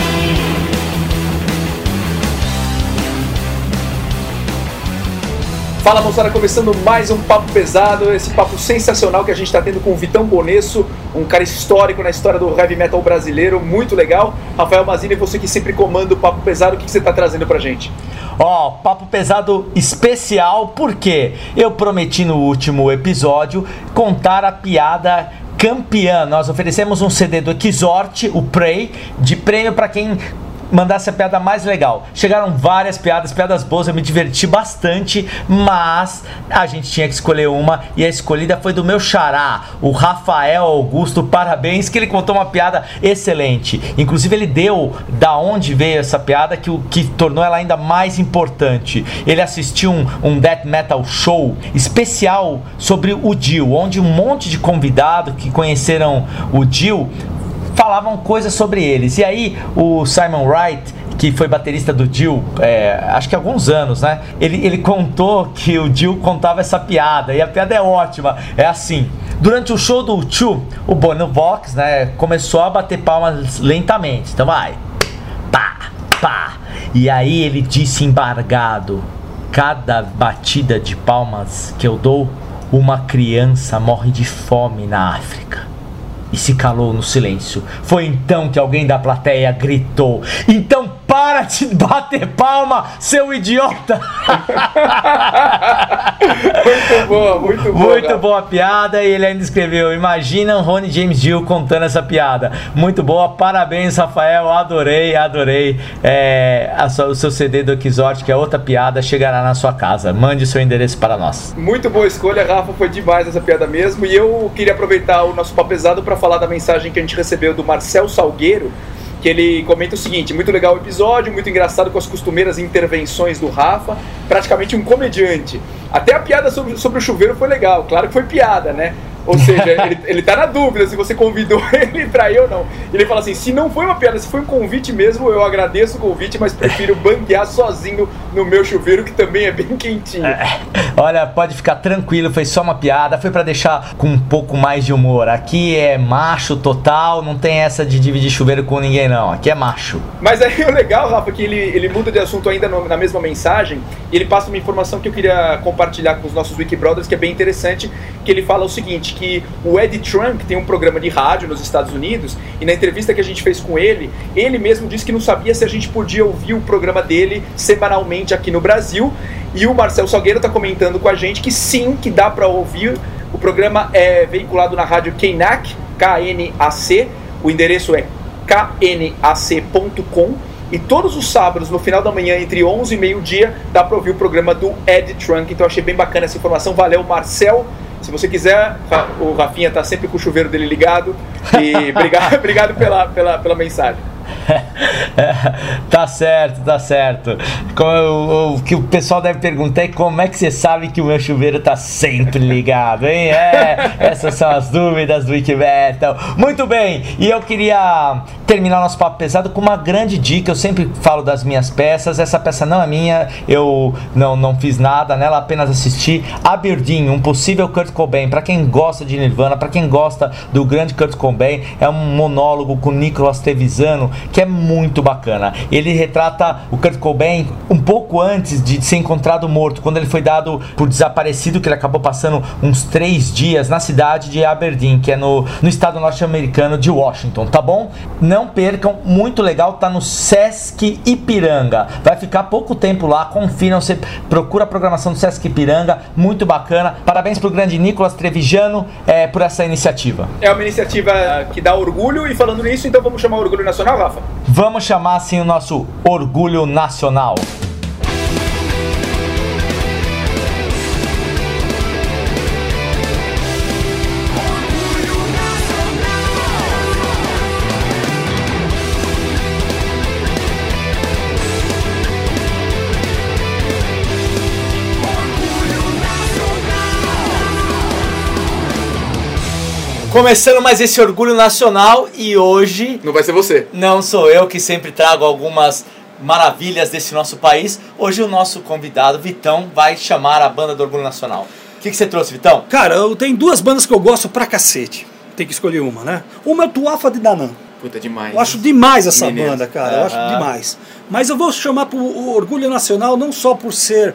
Fala moçada, começando mais um papo pesado, esse papo sensacional que a gente está tendo com o Vitão Bonesso, um cara histórico na história do heavy metal brasileiro, muito legal. Rafael Mazini, você que sempre comanda o papo pesado, o que que você está trazendo pra gente? Ó, papo pesado especial, porque eu prometi no último episódio contar a piada campeã. Nós oferecemos um CD do Exort, o Prey, de prêmio para quem mandasse a piada mais legal. Chegaram várias piadas, piadas boas, eu me diverti bastante, mas a gente tinha que escolher uma e a escolhida foi do meu xará, o Rafael Augusto. Parabéns, que ele contou uma piada excelente. Inclusive, ele deu da onde veio essa piada que que tornou ela ainda mais importante. Ele assistiu um, um death metal show especial sobre o Dio, onde um monte de convidado que conheceram o Dio falavam coisas sobre eles. E aí o Simon Wright, que foi baterista do Dio, é, acho que há alguns anos, né? Ele, ele contou que o Dio contava essa piada, e a piada é ótima. É assim: durante o show do Chu, o Bono Vox, né, começou a bater palmas lentamente. Então vai, pá, pá. E aí ele disse embargado: cada batida de palmas que eu dou, uma criança morre de fome na África e se calou no silêncio. Foi então que alguém da plateia gritou: Então para de bater palma, seu idiota! Muito boa, muito boa. Muito boa a piada e ele ainda escreveu: Imagina o Rony James Dio contando essa piada. Muito boa, parabéns, Rafael. Adorei, adorei. É, a sua- o seu CD do Exort, que é outra piada, chegará na sua casa. Mande seu endereço para nós. Muito boa escolha, Rafa, foi demais essa piada mesmo. E eu queria aproveitar o nosso papo pesado para falar da mensagem que a gente recebeu do Marcel Salgueiro, que ele comenta o seguinte: muito legal o episódio, muito engraçado com as costumeiras intervenções do Rafa, praticamente um comediante. Até a piada sobre, sobre o chuveiro foi legal, claro que foi piada, né? Ou seja, ele, ele tá na dúvida se você convidou ele pra ir ou não. Ele fala assim: se não foi uma piada, se foi um convite mesmo, eu agradeço o convite, mas prefiro banguear sozinho no meu chuveiro, que também é bem quentinho. Olha, pode ficar tranquilo, foi só uma piada, foi pra deixar com um pouco mais de humor. Aqui é macho total, não tem essa de dividir chuveiro com ninguém não. Aqui é macho. Mas aí o legal, Rafa, que ele, ele muda de assunto ainda no- na mesma mensagem e ele passa uma informação que eu queria compartilhar com os nossos Wikibrothers, que é bem interessante, que ele fala o seguinte, que o Ed Trunk tem um programa de rádio nos Estados Unidos e na entrevista que a gente fez com ele, ele mesmo disse que não sabia se a gente podia ouvir o programa dele semanalmente aqui no Brasil e o Marcel Salgueiro está comentando com a gente que sim, que dá para ouvir. O programa é veiculado na rádio KNAC, K-N-A-C, o endereço é knac.com e todos os sábados, no final da manhã, entre 11 e meio-dia, dá para ouvir o programa do Ed Trunk. Então, achei bem bacana essa informação. Valeu, Marcel. Se você quiser, o Rafinha tá sempre com o chuveiro dele ligado. E obrigado, obrigado pela, pela, pela mensagem. tá certo, tá certo. O que o pessoal deve perguntar é como é que você sabe que o meu chuveiro tá sempre ligado, hein? É, essas são as dúvidas do Wikimetal. Muito bem, e eu queria terminar nosso papo pesado com uma grande dica. Eu sempre falo das minhas peças. Essa peça não é minha, eu não, não fiz nada nela, apenas assisti. Aberdeen, um possível Kurt Cobain. Pra quem gosta de Nirvana, pra quem gosta do grande Kurt Cobain, é um monólogo com Nicolas Trevisano que é muito bacana. Ele retrata o Kurt Cobain um pouco antes de ser encontrado morto, quando ele foi dado por desaparecido, que ele acabou passando uns três dias na cidade de Aberdeen, que é no, no estado norte-americano de Washington, tá bom? Não percam, muito legal, tá no Sesc Ipiranga. Vai ficar pouco tempo lá, confiram, você procura a programação do Sesc Ipiranga, muito bacana. Parabéns pro grande Nicolas Trevijano é, por essa iniciativa. É uma iniciativa que dá orgulho e falando nisso, então vamos chamar o Orgulho Nacional, Rafa? Vamos chamar assim o nosso orgulho nacional. Começando mais esse orgulho nacional e hoje Não vai ser você. não sou eu que sempre trago algumas maravilhas desse nosso país. Hoje o nosso convidado, Vitão, vai chamar a banda do Orgulho Nacional. O que, que você trouxe, Vitão? Cara, eu tenho duas bandas que eu gosto pra cacete. Tem que escolher uma, né? Uma é o Tuafa de Danã. Puta, demais. Eu acho demais essa Mineiro. banda, cara. Eu acho demais. Mas eu vou chamar pro o Orgulho Nacional não só por ser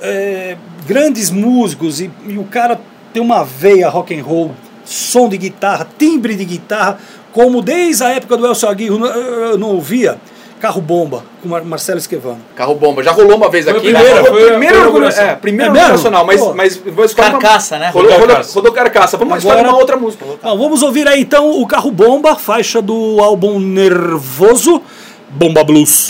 é, grandes músicos e, e o cara tem uma veia rock and roll, som de guitarra, timbre de guitarra, como desde a época do Elcio Aguirre eu não- não ouvia. Carro Bomba, com Mar Marcelo Esquevano. Carro bomba. Já rolou uma vez aqui. primeira, Rolou- foi a- primeiro orgulho, é, primeiro É nacional, mas, Pô. mas vou escolher uma- Carcaça, né? Rolou, Rodou rolou, carcaça. rodou carcaça. Vamos Agora- escolher uma outra música. Bom, vamos ouvir aí então o Carro Bomba, faixa do álbum Nervoso, Bomba Blues.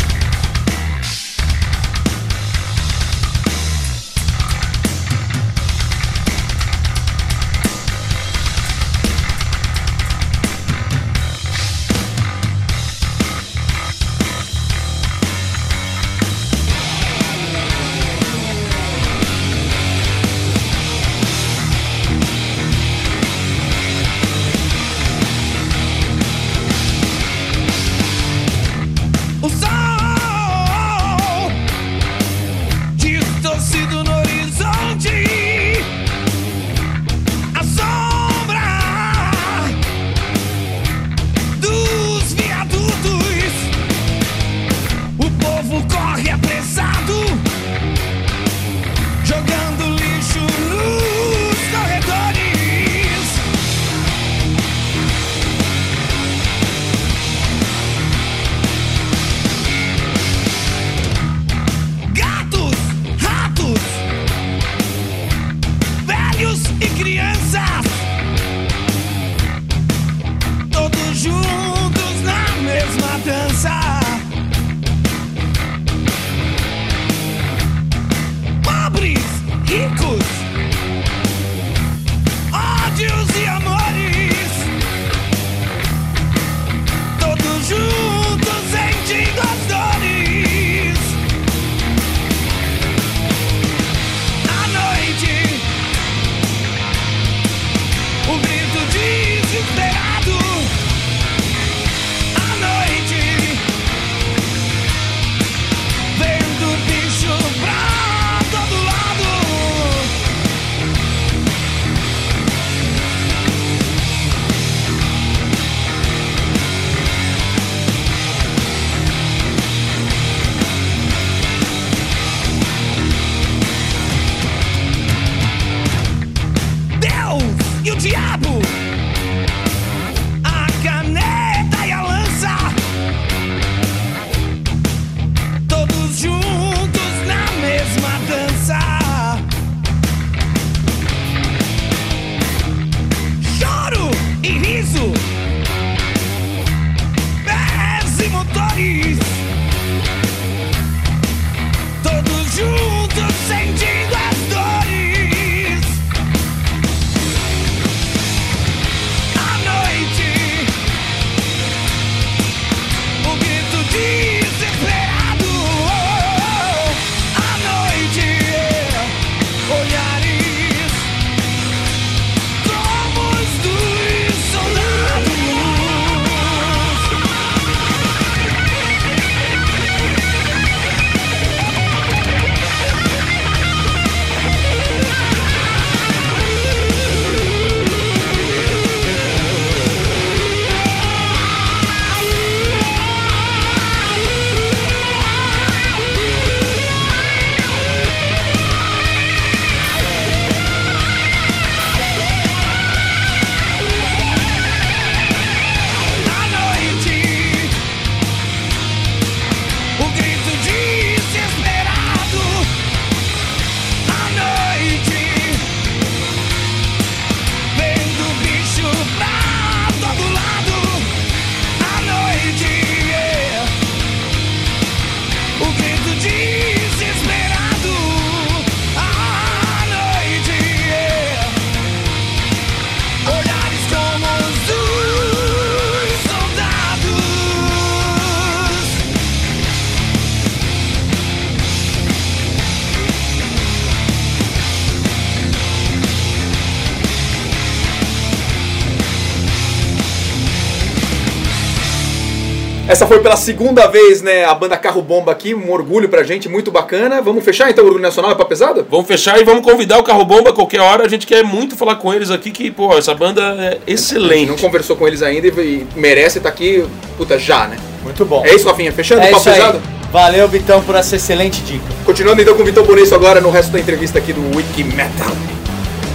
Essa foi pela segunda vez, né, a banda Carro Bomba aqui, um orgulho pra gente, muito bacana. Vamos fechar então o Orgulho Nacional é pra pesada? Vamos fechar e vamos convidar o Carro Bomba a qualquer hora. A gente quer muito falar com eles aqui, que, pô, essa banda é excelente. Não conversou com eles ainda e merece estar aqui, puta, já, né? Muito bom. É isso, Rafinha, fechando É o papo pesado? Valeu, Vitão, por essa excelente dica. Continuando então com o Vitor Bonesso agora no resto da entrevista aqui do Wiki Metal.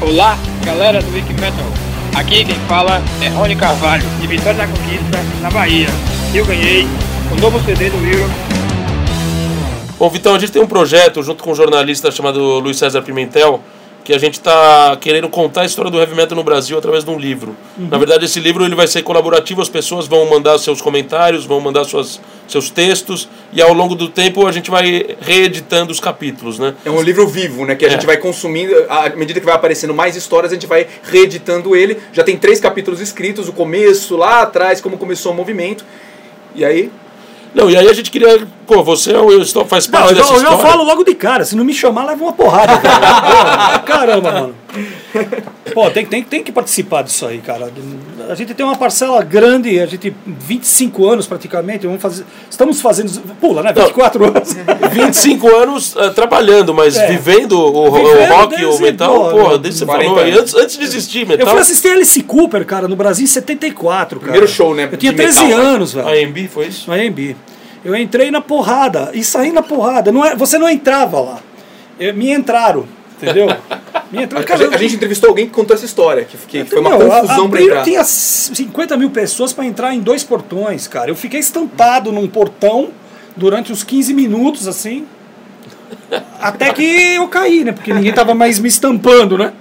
Olá, galera do Wiki Metal. Aqui quem fala é Rony Carvalho, de Vitória da Conquista, na Bahia. Eu ganhei o novo CD do Will. Bom, Vitão, a gente tem um projeto junto com um jornalista chamado Luiz César Pimentel, que a gente está querendo contar a história do heavy metal no Brasil através de um livro. Na verdade, esse livro ele vai ser colaborativo, as pessoas vão mandar seus comentários, vão mandar suas, seus textos, e ao longo do tempo a gente vai reeditando os capítulos, né? É um livro vivo, né? Que a É. gente vai consumindo, à medida que vai aparecendo mais histórias, a gente vai reeditando ele. Já tem três capítulos escritos, o começo, lá atrás, como começou o movimento. E aí, Não, e aí a gente queria. Pô, você é o- eu estou- faz Não, parte eu, dessa eu história. falo logo de cara, se não me chamar, leva uma porrada. Cara. Caramba, mano. Pô, tem, tem, tem que participar disso aí, cara. A gente tem uma parcela grande, a gente, 25 anos praticamente, vamos fazer, estamos fazendo. Pula, né? 24 anos. 25 anos eh, trabalhando, mas É. vivendo o, o Vivendo rock, o desde, metal, pô, porra, desde você 40 falou aí, antes, antes de existir Eu metal. fui assistir Alice Cooper, cara, no Brasil em 74, cara. Primeiro show, né, Eu tinha de 13 metal, né? anos, velho. A AMB foi isso? no AMB. Eu entrei na porrada e saí na porrada. Não é, você não entrava lá. Eu- me entraram, entendeu? Me entraram. a, Cara, gente, a gente entrevistou alguém que contou essa história, que, que foi uma a- confusão abriram, entrar. Tinha 50 mil pessoas para entrar em dois portões, cara. Eu fiquei estampado num portão durante uns 15 minutos, assim. Até que eu caí, né? Porque ninguém tava mais me estampando, né?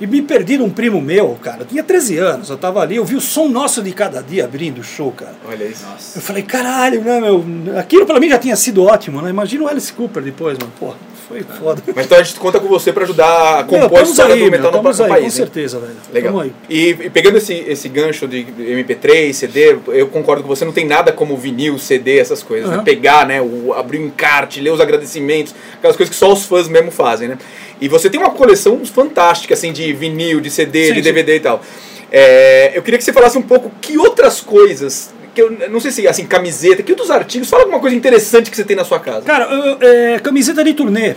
E me perdi num primo meu, cara. Eu tinha 13 anos, eu tava ali, eu vi o som nosso de cada dia abrindo o show, cara. Olha isso. Eu falei, caralho, né, meu? Aquilo pra mim já tinha sido ótimo, né? Imagina o Alice Cooper depois, mano. Porra, foi foda. Mas então a gente conta com você pra ajudar a Meu, compor a história aí, do meu, metal no, estamos no aí, país. com certeza, velho. Legal. E, e pegando esse, esse gancho de MP3, CD, eu concordo com você, não tem nada como vinil, CD, essas coisas. né? Uhum. Pegar, né, o, abrir um encarte, ler os agradecimentos, aquelas coisas que só os fãs mesmo fazem, né? E você tem uma coleção fantástica, assim, de vinil, de CD, Sim, de sim. DVD e tal. É, eu queria que você falasse um pouco que outras coisas, que eu não sei se, assim, camiseta, que outros artigos, fala alguma coisa interessante que você tem na sua casa. Cara, eu- é, camiseta de turnê.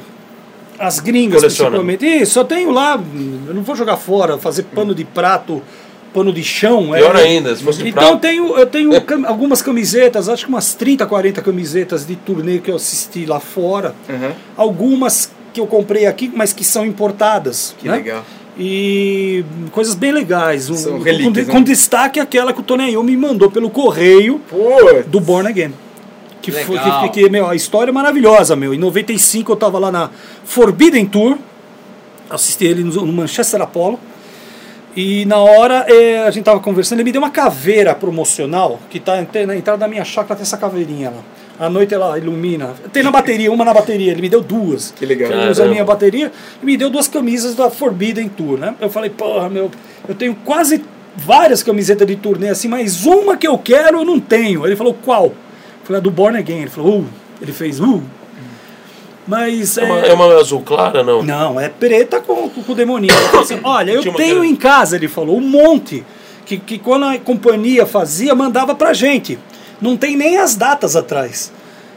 As gringas, principalmente. Isso, eu tenho lá, eu não vou jogar fora, fazer pano de prato, pano de chão. é. Pior ainda, se fosse de Então prato. eu tenho, eu tenho cam- algumas camisetas, acho que umas 30, 40 camisetas de turnê que eu assisti lá fora. Uhum. Algumas que eu comprei aqui, mas que são importadas. Que né? legal. E coisas bem legais. Um- São com, relíquias, né? com destaque aquela que o Tony Iommi me mandou pelo correio do Born Again. Que foi que, que, meu, a história é maravilhosa, meu. Em 95 eu tava lá na Forbidden Tour, assisti ele no Manchester Apollo. E na hora eh, a gente tava conversando, ele me deu uma caveira promocional, que tá na entrada da minha chácara, tem essa caveirinha lá. À noite ela ilumina. Tem na bateria, uma na bateria, ele me deu duas. Que legal. Ele usa a minha bateria e me deu duas camisas da Forbidden Tour, né? Eu falei, porra, meu, eu tenho quase várias camisetas de turnê assim, mas uma que eu quero eu não tenho. Ele falou, qual? Eu falei, a do Born Again. Ele falou, uh. Ele fez, uh. Mas É uma, é- é uma azul clara, não? não, é preta com, com, com o demoninho. Ele falou assim, Olha, eu tenho era- em casa, ele falou, um monte. Que, que quando a companhia fazia, mandava pra gente. Não tem nem as datas atrás.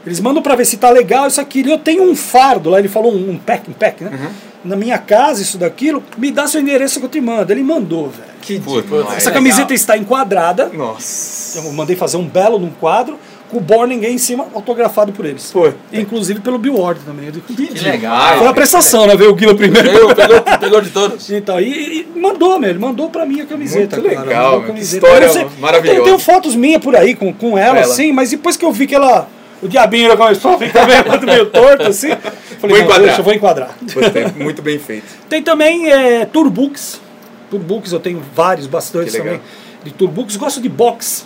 Eles mandam pra ver se tá legal isso aqui. Eu tenho um fardo lá, ele falou um, um pack, um pack, né? Uhum. Na minha casa, isso daquilo, me dá seu endereço que eu te mando. Ele mandou, velho. que demais. Essa camiseta está enquadrada. Nossa. Eu mandei fazer um belo num quadro com o Born Again em cima, autografado por eles. Pô. Inclusive pelo Bill Ward também. Que legal. Foi uma prestação, né? Veio o Guila primeiro. Pegou, pegou, pegou de todos. Então, e, e mandou, meu, ele mandou pra mim a camiseta. Muito cara, legal, mandou a meu, que camiseta. história sei- maravilhosa. Eu tenho fotos minhas por aí com, com ela, Ela. assim, mas depois que eu vi que ela. O diabinho já começou a ficar meio, meio torto, assim. Falei, Vou enquadrar. deixa, eu vou enquadrar. Puta, muito bem feito. Tem também é, Turbooks. Turbooks eu tenho vários, legal. também. De Turbooks. Gosto de box.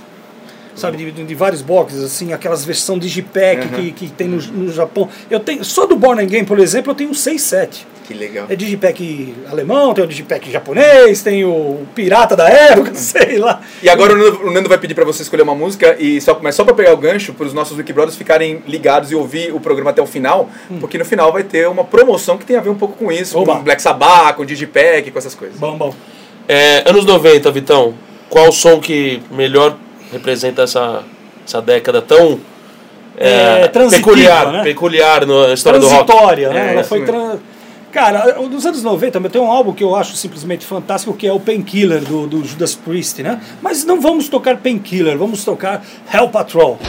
Sabe, de, de- vários boxes, assim, aquelas versões Digipack que, que tem no, no Japão. Eu tenho, só do Born Again, por exemplo, eu tenho um 6, 7. Que legal. É Digipack alemão, tem o Digipack japonês, tem o pirata da época, sei lá. E agora o Nando, o Nando vai pedir pra você escolher uma música, e só, mas só pra pegar o gancho, para os nossos Wiki Brothers ficarem ligados e ouvir o programa até o final, porque no final vai ter uma promoção que tem a ver um pouco com isso, Oba. com Black Sabbath, com Digipack, com essas coisas. Bom, bom. É, anos 90, Vitão. Qual o som que melhor representa essa essa década tão É, é, transitiva, peculiar, né? peculiar na história do rock. transitória, né? É, Ela foi. Cara, nos anos 90 também tem um álbum que eu acho simplesmente fantástico, que é o Painkiller do, do Judas Priest, né? Mas não vamos tocar Painkiller, vamos tocar Hell Patrol.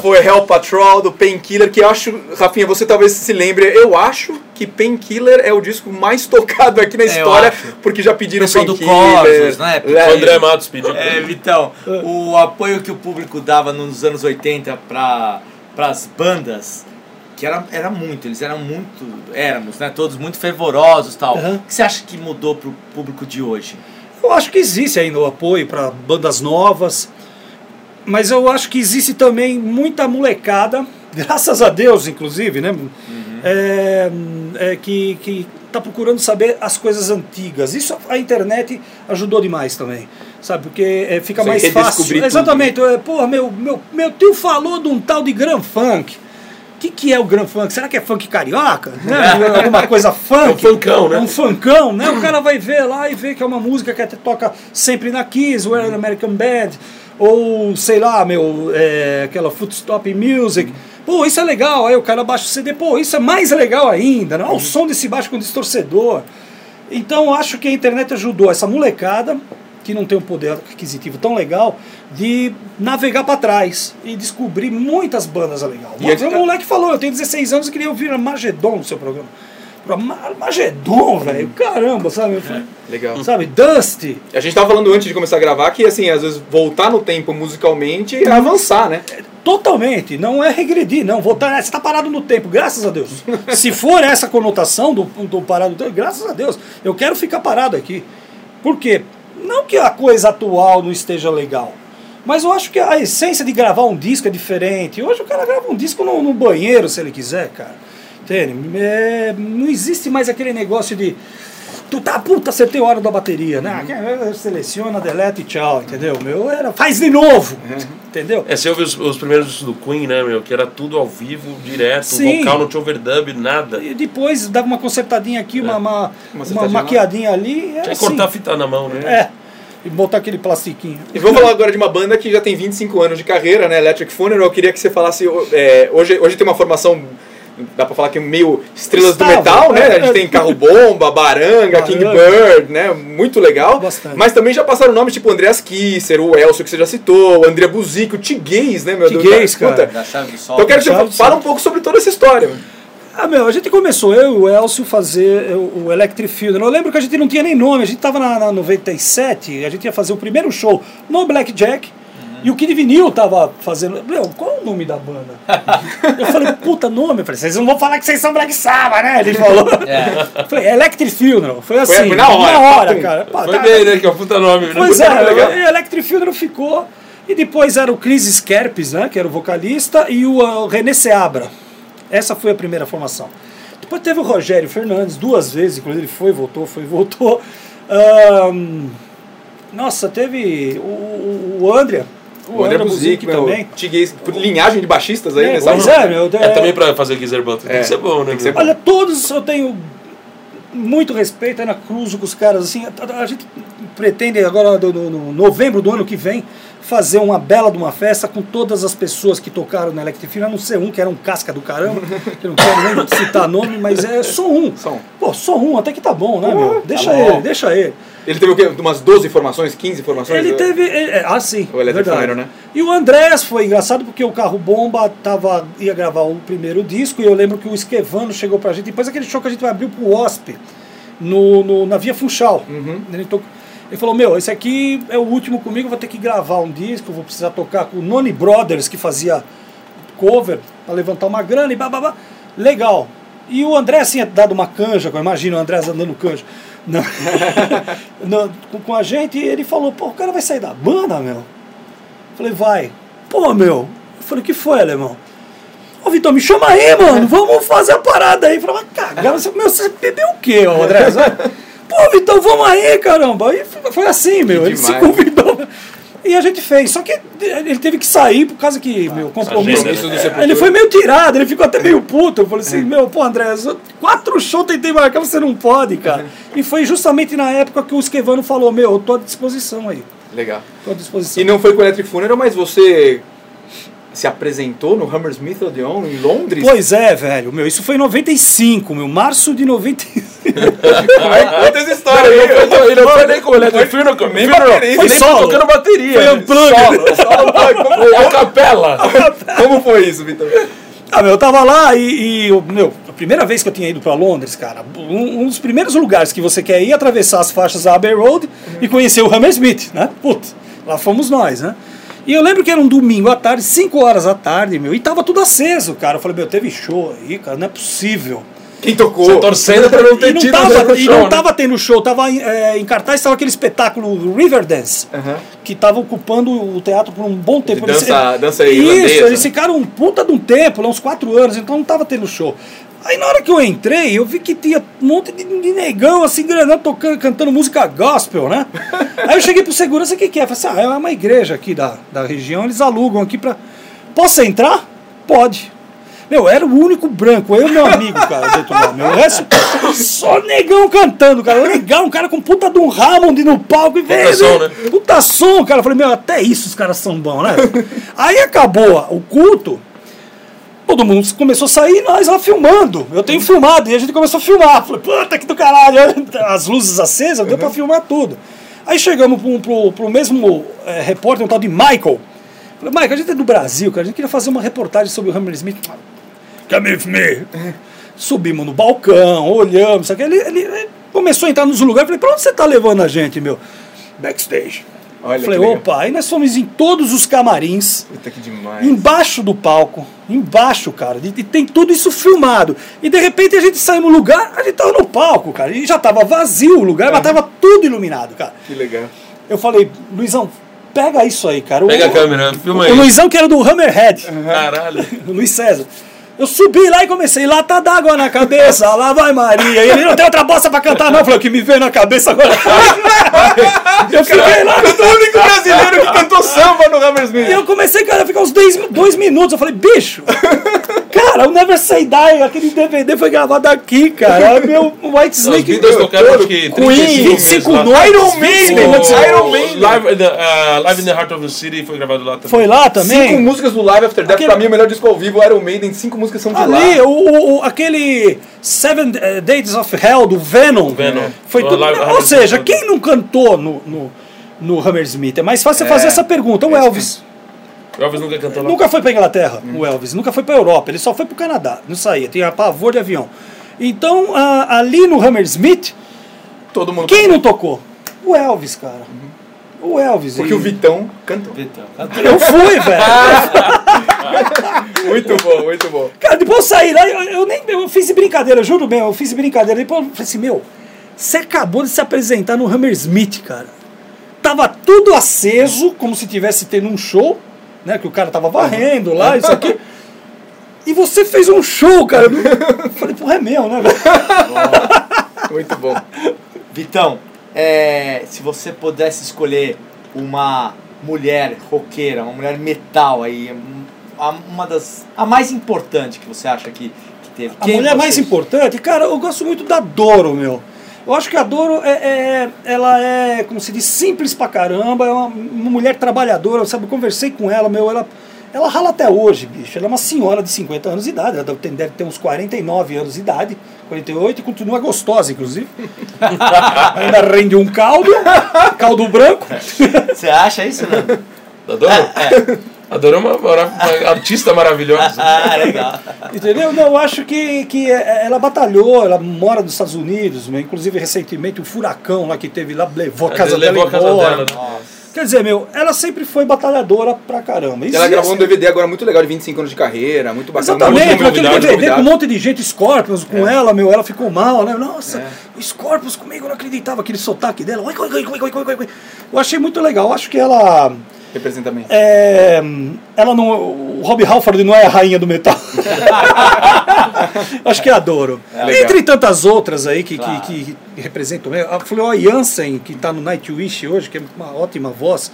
Foi a Hell Patrol do Painkiller, que eu acho, Rafinha, você talvez se lembre, eu acho que Painkiller é o disco mais tocado aqui na É, história, porque já pediram Pessoal do Painkiller. Corsos, né? É, O André Matos pediu. É, Vitão, o apoio que o público dava nos anos 80 para as bandas, que era, era muito, eles eram muito, éramos, né, todos muito fervorosos e tal. Aham. O que você acha que mudou pro público de hoje? Eu acho que existe ainda o apoio para bandas novas, mas eu acho que existe também muita molecada, graças a Deus, inclusive, né? É, é, que, que tá procurando saber as coisas antigas. Isso a internet ajudou demais também, sabe? Porque é, fica Você mais fácil. tudo, Exatamente. É, porra, meu, meu, meu tio falou de um tal de Grand Funk. O que, que é o Grand Funk? Será que é funk carioca? Né? Alguma coisa funk? É um funkão, né? É um funkão, né? O cara vai ver lá e vê que é uma música que até toca sempre na Kiss, an American Band, ou sei lá, meu, é, aquela Footstop Music. Pô, isso é legal. Aí o cara baixa o CD, pô, isso é mais legal ainda, né? Olha o som desse baixo com distorcedor. Então acho que a internet ajudou essa molecada que não tem um poder aquisitivo tão legal de navegar para trás e descobrir muitas bandas legais. E a- O moleque falou, eu tenho 16 anos e queria ouvir Armagedon no seu programa. "Ma- Armagedon, velho, caramba, sabe? Falei, Legal. Sabe, Dusty. A gente tava falando antes de começar a gravar que, assim, às vezes voltar no tempo musicalmente é avançar, né? Totalmente, não é regredir, não. Voltar, você está parado no tempo, graças a Deus. Se for essa conotação do, do parado no tempo, graças a Deus. Eu quero ficar parado aqui. Por quê? Não que a coisa atual não esteja legal, mas eu acho que a essência de gravar um disco é diferente. Hoje o cara grava um disco no, no banheiro, se ele quiser, cara. Entende? É, não existe mais aquele negócio de. Tu tá, puta, acertei a hora da bateria, né? Ah, Seleciona, deleta e tchau, entendeu? Meu, era, faz de novo, entendeu? É, você ouve os, os primeiros discos do Queen, né, meu? Que era tudo ao vivo, direto, Sim. vocal não tinha overdub, nada. E depois dava uma consertadinha aqui, uma, uma, Uma uma acertadinha lá. maquiadinha ali. Era Tinha que assim. cortar a fita na mão, né? É. E botar aquele plastiquinho. E vamos falar agora de uma banda que já tem 25 anos de carreira, né? Electric Funeral. Eu queria que você falasse. é, hoje, hoje tem uma formação, dá pra falar que é meio estrelas do Estável, metal, né? A gente tem Carro Bomba, Baranga, King Baranga. Bird, né? Muito legal. Bastante. Mas também já passaram nomes tipo Andreas Kisser, o Elcio que você já citou, o André Buzic, o Tiguez, né, meu Deus? Tiguez, cara. Da chave do sol. Então eu quero que você fale um pouco sobre toda essa história. Ah, meu, a gente começou, eu e o Elcio, fazer o o Electric Field. Eu lembro que a gente não tinha nem nome, a gente tava na, na 97, a gente ia fazer o primeiro show no Blackjack. E o Kid Vinil tava fazendo. Meu, qual é o nome da banda? Eu falei, puta nome. Eu falei, vocês não vão falar que vocês são Black Sabbath, né? Ele falou. É. Eu falei, Electric Funeral. Foi assim. foi na hora, Na hora, cara. Pá, Foi tá- bem, né? Que é o puta nome. né? Pois legal. é, o Electric Funeral ficou. E depois era o Chris Skerpes, né, que era o vocalista, e o, uh, René Seabra. Essa foi a primeira formação. Depois teve o Rogério Fernandes, duas vezes, inclusive ele foi, voltou, foi, voltou. Ahn, nossa, teve o, o, o André. O André Buzic, meu, também. Linhagem de baixistas aí, É, né? pois é, meu. É, também pra fazer Geezer Button. Tem É, que ser bom, né? tem que ser meu? Olha, todos eu tenho muito respeito, ainda cruzo com os caras assim. A, a gente pretende agora, no, no- no novembro do ano que vem, fazer uma bela de uma festa com todas as pessoas que tocaram na Electric Field. A não ser um, que era um casca do caramba, que eu não quero nem citar nome, mas é só um. Só um. Pô, só um, até que tá bom, né, Pô, meu? tá Deixa bom. ele, deixa ele. Ele teve o quê? Umas 12 formações, 15 formações? Ele teve. é, é, ah, sim. O. Funeral, né? E o Andrés foi engraçado porque o Carro Bomba tava, ia gravar o primeiro disco e eu lembro que o Esquevano chegou pra gente. Depois aquele show que a gente abriu pro OSP no, no- na Via Funchal. Uhum. Ele, tocou- ele falou: Meu, esse aqui é o último comigo, vou ter que gravar um disco, vou precisar tocar com o Noni Brothers, que fazia cover, pra levantar uma grana e babá. Legal. E o André assim, tinha dado uma canja, eu imagino o André andando canja. Não. Com, a gente, e ele falou, pô, o cara vai sair da banda, meu. Falei, vai. Pô, meu. Eu falei, que foi, alemão? Ô, Vitor, me chama aí, mano. Vamos fazer a parada aí. Falei, mas cagar, você, meu, você bebeu o quê, André? Pô, Vitor, vamos aí, caramba. Aí foi- assim, meu. Ele se convidou. E a gente fez. Só que ele teve que sair por causa que, meu, compromisso. Sepultura. Ele foi meio tirado, ele ficou até meio puto. Eu falei assim, meu, pô, André, quatro shows tentei marcar, você não pode, cara. E foi justamente na época que o Esquevano falou, meu, eu tô à disposição aí. Legal. Tô à disposição. E não foi com o Electric Funeral, mas você se apresentou no Hammersmith Odeon em Londres? Pois é, velho, meu, isso foi em 95, meu, março de 95. Conta essa história aí. Ele não foi nem com o Electric Funeral, Nem bateria. foi nem solo. tocando bateria. Foi unplugged. Solo, solo, como, A capela. como foi isso, Vitor? Ah, meu, eu tava lá e, e eu- meu, a primeira vez que eu tinha ido pra Londres, cara, um, um dos primeiros lugares que você quer ir é atravessar as faixas da Abbey Road e conhecer o Hammersmith, né? Putz, lá fomos nós, né? E eu lembro que era um domingo à tarde, 5 horas da tarde, meu, e tava tudo aceso, cara. Eu falei, meu, teve show aí, cara, não é possível. Quem tocou? Você torcendo pra não E ter não tido tava, e show, não né? tava tendo show, tava em, é, em cartaz, tava aquele espetáculo Riverdance, que tava ocupando o teatro por um bom tempo. De Eles- dança- dança Isso, irlandesa, eles né? ficaram um puta de um tempo, lá, uns quatro anos, então não tava tendo show. Aí na hora que eu entrei, eu vi que tinha um monte de, negão assim, granão, tocando, cantando música gospel, né? Aí eu cheguei pro segurança, o que que é? Eu falei assim, ah, é uma igreja aqui da, da região, eles alugam aqui pra... Posso entrar? Pode. Meu, era o único branco, eu e meu amigo, cara, dentro lá. Meu, o resto, só negão cantando, cara. Legal, um cara com puta de um Hammond no palco. E Puta som, né? Puta som, cara. Eu falei, meu, até isso os caras são bons, né? Aí acabou o culto, todo mundo começou a sair, nós lá filmando. Eu tenho filmado, e a gente começou a filmar. Falei, puta que do caralho, as luzes acesas, deu pra filmar tudo. Aí chegamos pro, pro, pro mesmo é, repórter, um tal de Michael. Falei, Michael, a gente é do Brasil, cara, a gente queria fazer uma reportagem sobre o Hammersmith. Come with me. Subimos no balcão, olhamos, sabe? Ele, ele, ele começou a entrar nos lugares, falei, pra onde você tá levando a gente, meu? Backstage. Olha falei, opa, aí nós fomos em todos os camarins. Puta que demais. Embaixo do palco, embaixo, cara, e, e tem tudo isso filmado. E de repente a gente saiu no lugar, a gente tava no palco, cara, e já tava vazio o lugar, mas tava tudo iluminado, cara. Que legal. Eu falei, Luizão, pega isso aí, cara. O- Pega a câmera, filma aí. O Luizão que era do Hammerhead, Caralho. o Luiz César. Eu subi lá e comecei, lata d'água na cabeça, lá vai Maria. E ele não tem outra bosta pra cantar, não. Eu falei, o que me veio na cabeça agora. eu fiquei lá. Eu sou o único brasileiro que cantou samba no Hammersmith. E eu comecei, cara, a ficar uns dois, dois minutos. Eu falei, bicho, cara, o Never Say Die, aquele DVD foi gravado aqui, cara. Meu White Os Snake. Beatles tocaram acho que 35 Queen, meses 25 lá. noites. Iron Maiden. Iron Maiden. Live in, the, uh, Live in the Heart of the City foi gravado lá também. Foi lá também? Cinco músicas do Live After Death, Aquele- pra mim, é o melhor disco ao vivo, Iron Maiden, cinco músicas são de Ali, lá. o, o- o- aquele Seven eh, Days of Hell do Venom. Venom. Foi tudo. Live- Ou seja, quem não cantou no, no, no Hammersmith? É mais fácil você É. fazer essa pergunta. O Elvis. O Elvis nunca cantou lá. Nunca foi pra Inglaterra, o Elvis. Nunca foi pra Europa. Ele só foi pro Canadá. Não saía. Tinha pavor de avião. Então, a- ali no Hammersmith, Todo mundo quem não tocou? O Elvis, cara. O Elvis. Porque E- o Vitão cantou. Eu fui, velho. Muito bom, muito bom. Cara, depois eu saí lá, eu, eu nem eu fiz brincadeira, eu juro mesmo, eu fiz brincadeira. Depois eu falei assim, meu, você acabou de se apresentar no Hammersmith, cara. Tava tudo aceso, como se tivesse tendo um show, né? Que o cara tava varrendo lá, isso aqui. E você fez um show, cara. Eu falei, porra, é meu, né, velho? Muito bom. Vitão, é, se você pudesse escolher uma mulher roqueira, uma mulher metal aí, uma das. a mais importante que você acha que, que teve. A Quem mulher você- mais importante, cara, eu gosto muito da Doro, meu. Eu acho que a Doro é, é- ela é, como se diz, simples pra caramba, é uma, uma mulher trabalhadora, sabe? Eu conversei com ela, meu, ela, ela rala até hoje, bicho. Ela é uma senhora de 50 anos de idade, ela deve ter, deve ter uns 49 anos de idade, 48, e continua gostosa, inclusive. Ainda rende um caldo, caldo branco. Você acha isso, né? Adorou? Adorou uma, mara- uma artista maravilhosa. ah, legal. Entendeu? Não, eu acho que, que é- ela batalhou, ela mora nos Estados Unidos, meu, inclusive recentemente o furacão lá que teve lá levou a casa levou dela a casa embora. dela, né? Quer dizer, meu, ela sempre foi batalhadora pra caramba. Ela gravou um DVD agora muito legal de 25 anos de carreira, muito bacana. Exatamente, aquele DVD com um monte de gente, Scorpions com É. ela, meu, ela ficou mal, né? Nossa, Scorpions comigo, eu não acreditava aquele sotaque dela. Oi, oi, oi. Eu achei muito legal, acho que ela. Representa bem. É, ela não. O Rob Halford não é a rainha do metal. Acho que adoro. legal. Entre tantas outras aí que, Claro. que, que representam. né? A Flor Jansen, que está no Nightwish hoje, que é uma ótima voz.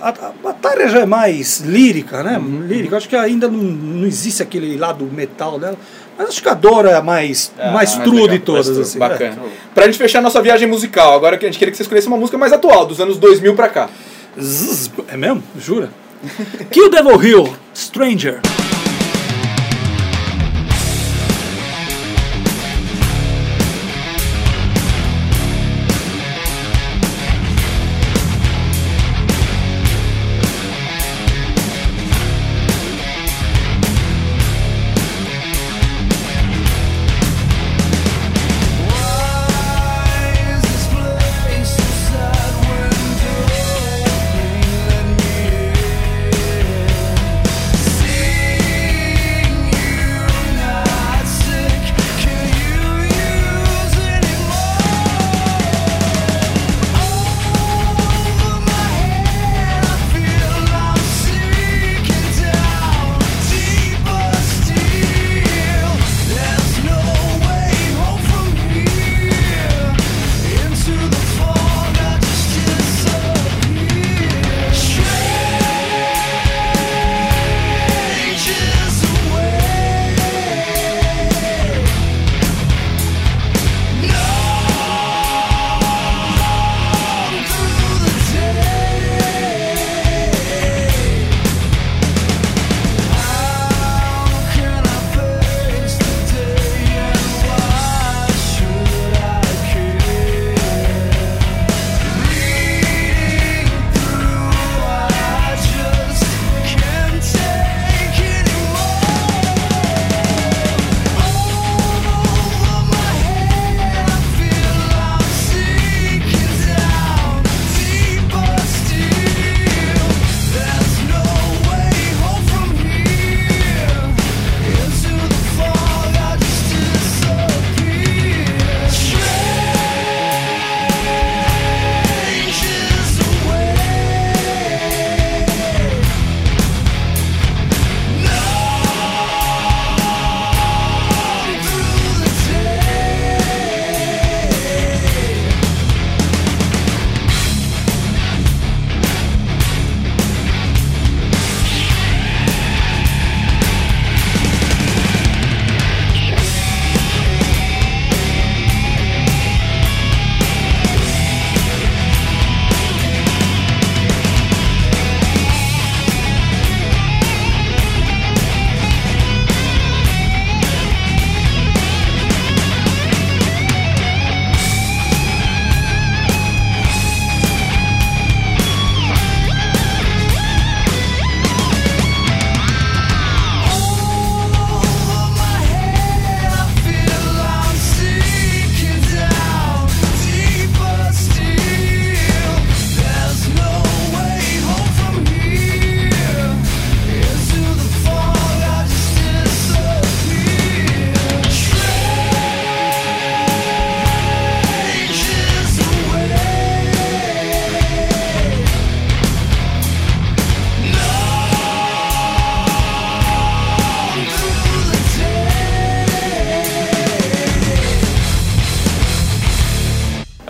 A, a, a Tária já é mais lírica, né? Uhum. Lírica. Acho que ainda não, não existe aquele lado metal dela. Mas acho que a Dora é a mais, mais mais true de todas. mais assim, Bacana. é. Pra gente fechar nossa viagem musical, agora que a gente queria que você escolhesse uma música mais atual, dos anos 2000 pra cá. Zzz, É mesmo? Jura? Kill Devil Hill, Stranger.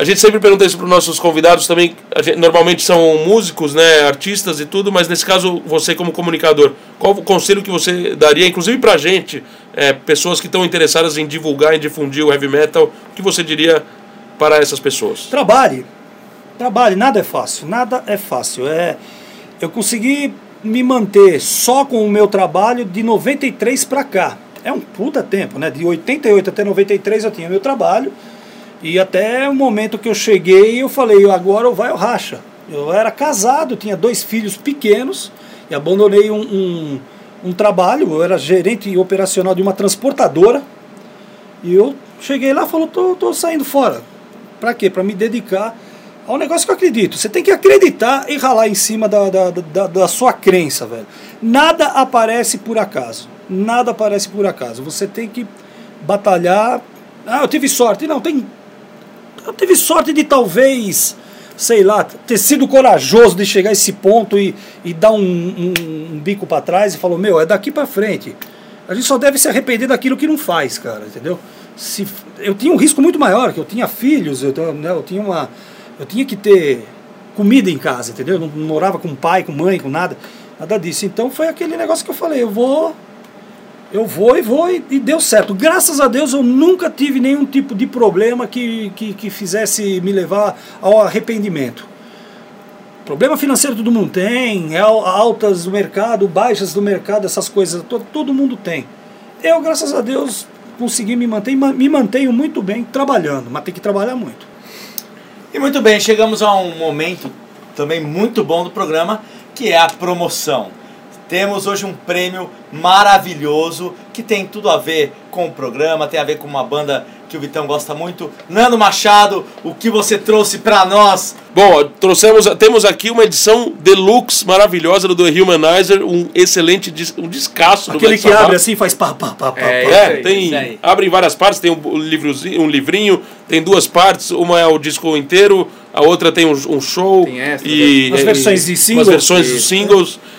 A gente sempre pergunta isso para os nossos convidados também. gente- normalmente são músicos, né, artistas e tudo, mas nesse caso você como comunicador, qual o conselho que você daria, inclusive para a gente, é, pessoas que estão interessadas em divulgar, em difundir o heavy metal, o que você diria para essas pessoas? Trabalhe. Trabalhe, nada é fácil. Nada é fácil. É, eu consegui me manter só com o meu trabalho de 93 para cá. É um puta tempo, né? De 88 até 93 eu tinha meu trabalho. E até o momento que eu cheguei, eu falei, agora vai o racha. Eu era casado, tinha dois filhos pequenos e abandonei um, um, um trabalho. Eu era gerente operacional de uma transportadora. E eu cheguei lá e falou, tô, tô saindo fora. Pra quê? Pra me dedicar ao negócio que eu acredito. Você tem que acreditar e ralar em cima da, da, da, da sua crença, velho. Nada aparece por acaso. Nada aparece por acaso. Você tem que batalhar. Ah, eu tive sorte. Não, tem. Eu tive sorte de talvez, sei lá, ter sido corajoso de chegar a esse ponto e, e dar um, um- um bico pra trás e falou, meu, é daqui pra frente. A gente só deve se arrepender daquilo que não faz, cara, entendeu? Se, eu tinha um risco muito maior, que eu tinha filhos, eu, né, eu tinha uma. Eu tinha que ter comida em casa, entendeu? Eu não morava com pai, com mãe, com nada, nada disso. Então foi aquele negócio que eu falei, eu vou. Eu vou e vou e, e deu certo. Graças a Deus eu nunca tive nenhum tipo de problema que, que, que fizesse me levar ao arrependimento. Problema financeiro todo mundo tem, al- altas do mercado, baixas do mercado, essas coisas, todo, todo mundo tem. Eu, graças a Deus, consegui me manter, ma- me mantenho muito bem trabalhando, mas tem que trabalhar muito. E muito bem, chegamos a um momento também muito bom do programa, que é a promoção. Temos hoje um prêmio maravilhoso que tem tudo a ver com o programa, tem a ver com uma banda que o Vitão gosta muito. Nando Machado, o que você trouxe pra nós? Bom, trouxemos, temos aqui uma edição deluxe maravilhosa do The Humanizer, um excelente dis, um descasso do Aquele que Sabbath. abre assim faz pá, pá, pá, pá. É, pá. É, aí, tem, abre em várias partes, tem um, livrozinho, um livrinho, tem duas partes, uma é o disco inteiro, a outra tem um, um show Tem e Umas e- versões de singles. versões dos Isso. singles. É,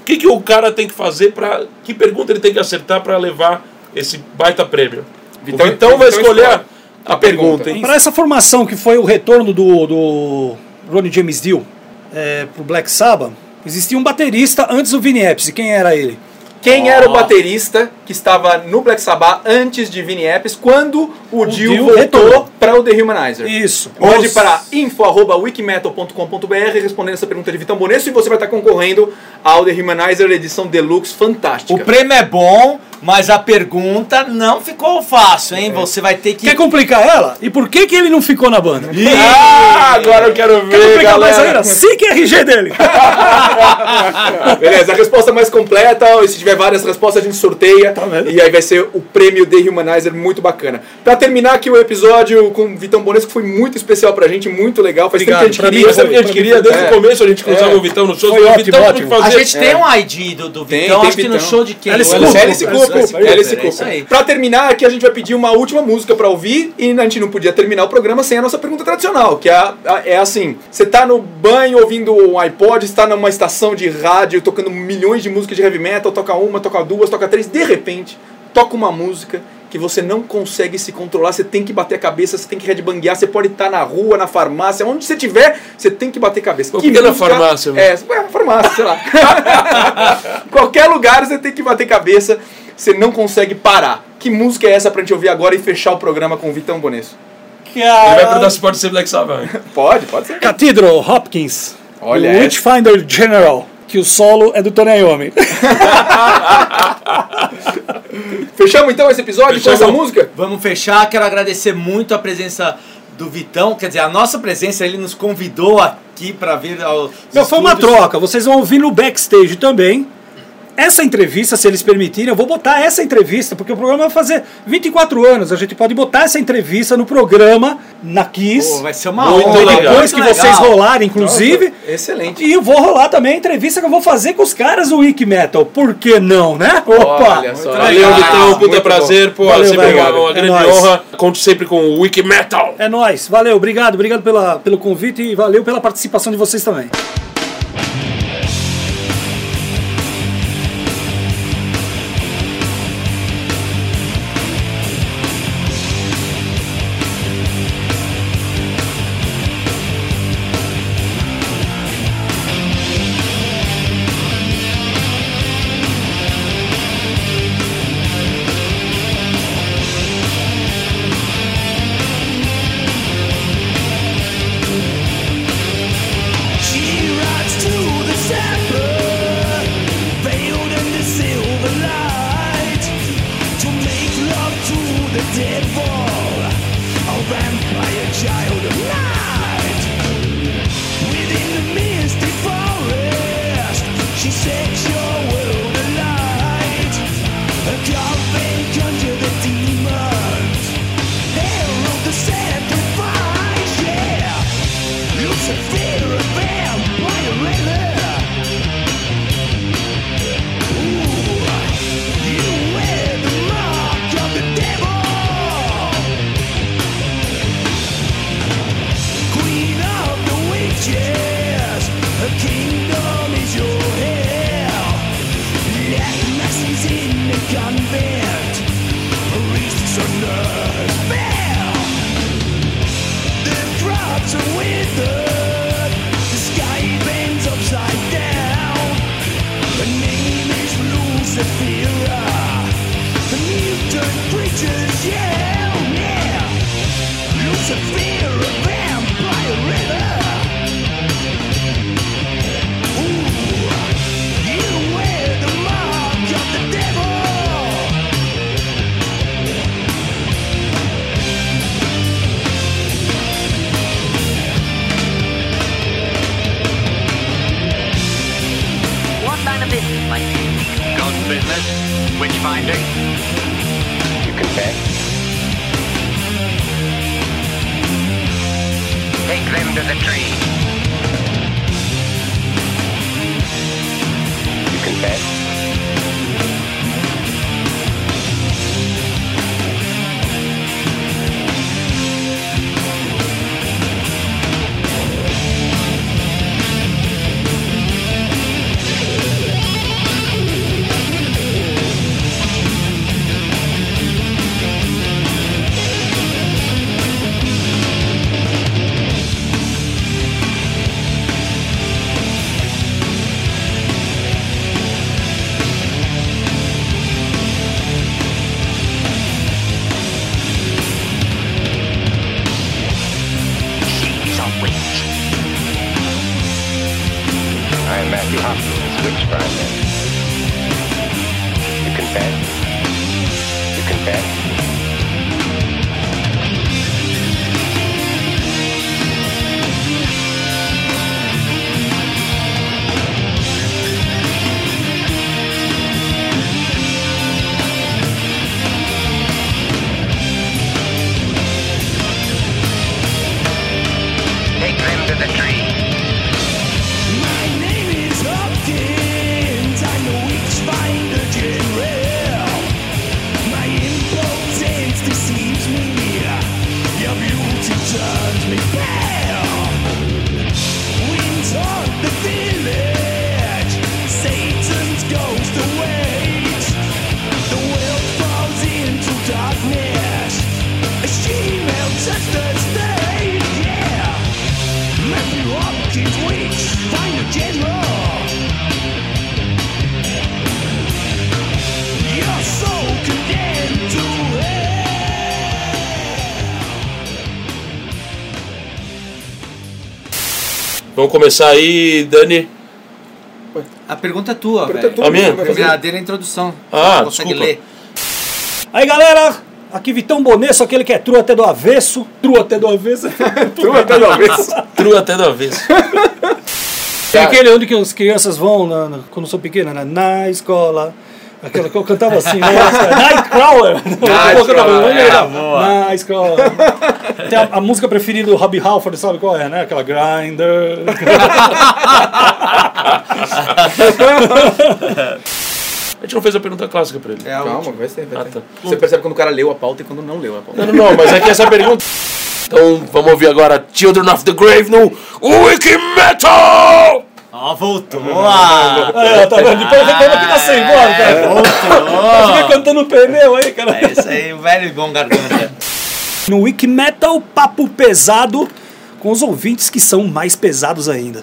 O que, que o cara tem que fazer para que pergunta ele tem que acertar para levar esse baita prêmio? Vitão- o Vitão vai Vitão escolher escolhe a, a pergunta, pergunta. Para essa formação que foi o retorno do, do Ronnie James Dio é, pro Black Sabbath, existia um baterista antes do Vini Appice. Quem era ele? Quem era o baterista que estava no Black Sabbath antes de Vinnie Appice, quando o, Dio, Dio voltou para o The Humanizer? Isso. Os- para info.wikimetal.com.br respondendo essa pergunta de Vitão Bonesso e você vai estar concorrendo ao The Humanizer edição Deluxe fantástica. O prêmio é bom, mas a pergunta não ficou fácil, hein? Você vai ter que. Quer complicar ela? E por que, que ele não ficou na banda? Ah, agora eu quero Quer ver, complicar mais galera. ainda? Sim que é RG dele. Beleza, a resposta mais completa, e se tiver várias respostas a gente sorteia. Tá vendo? e aí vai ser o prêmio The Humanizer muito bacana. Pra terminar aqui o episódio com o Vitão Bonesco, que foi muito especial pra gente, muito legal. Faz Obrigado, tempo que a pra gente mim queria. O que a gente queria desde É. o começo, a gente cruzava É. o Vitão no show. Foi o ótimo, Vitão ótimo. tem A gente tem um ID do, do Tem, Vitão, tem acho que no Vitão. show de quem? É isso Cooper. aí. Pra terminar, aqui a gente vai pedir uma última música pra ouvir e a gente não podia terminar o programa sem a nossa pergunta tradicional, que é, é assim: você tá no banho ouvindo um iPod, está numa estação de rádio tocando milhões de músicas de heavy metal, toca uma, toca duas, toca três, de repente toca uma música que você não consegue se controlar, você tem que bater a cabeça, você tem que headbanguear, você pode estar na rua, na farmácia, onde você estiver, você tem que bater a cabeça. Por que na farmácia, É, é, farmácia, sei lá. Qualquer lugar você tem que bater cabeça, você não consegue parar. Que música é essa pra gente ouvir agora e fechar o programa com o Vitão Bonesso? Ele vai perguntar se pode ser Black Sabbath. Pode, pode ser. Cathedral Hopkins. Olha essa. Witchfinder General. Que o solo é do Tony Iommi. Fechamos então esse episódio Fechamos. com essa música? Vamos fechar. Quero agradecer muito a presença do Vitão, quer dizer, a nossa presença, ele nos convidou aqui para vir ao. Não, foi uma troca. Vocês vão ouvir no backstage também. Essa entrevista, se eles permitirem, eu vou botar essa entrevista, porque o programa vai fazer 24 anos. A gente pode botar essa entrevista no programa, na Kiss. Pô, vai ser uma Muito honra. legal. depois que muito vocês legal. rolarem, inclusive. Excelente. E eu vou rolar também a entrevista que eu vou fazer com os caras do Wiki Metal. Por que não, né? Opa! Olha só. Valeu. Vitão. Puta Muito prazer. Pô, Valeu, sempre valeu. uma, uma É grande nóis. honra. Conte sempre com o Wiki Metal. É nóis. Valeu, obrigado. Obrigado pela, pelo convite e valeu pela participação de vocês também. Começar aí, Dani. A pergunta é tua, Pergunta é tua, A minha? Verdadeira introdução. Ah, consegue desculpa. ler. Aí galera, aqui Vitão Bonesso, aquele que é true até do avesso. True até do avesso. Tu até uma vez. True até do avesso. Tem aquele onde que as crianças vão na- na- quando são pequenas, né? na escola. Aquela que eu cantava assim, né? Nightcrawler. Nightcrawler, é, escola. Tem a, a música preferida do Robbie Halford, sabe qual é, né? Aquela Grinder. A gente não fez a pergunta clássica pra ele. É Calma, última. vai ser. Vai Ah, tá. Você percebe quando o cara leu a pauta e quando não leu a pauta. Não, não, não, mas aqui essa pergunta. Então vamos ouvir agora Children of the Grave no Wiki Metal! Ó, voltou. Ah, É, tá vendo? Depois reclama que tá sem voz, cara. voltou. Fica cantando pneu aí, cara. É isso aí, velho e bom garganta. No Wiki Metal, papo pesado com os ouvintes que são mais pesados ainda.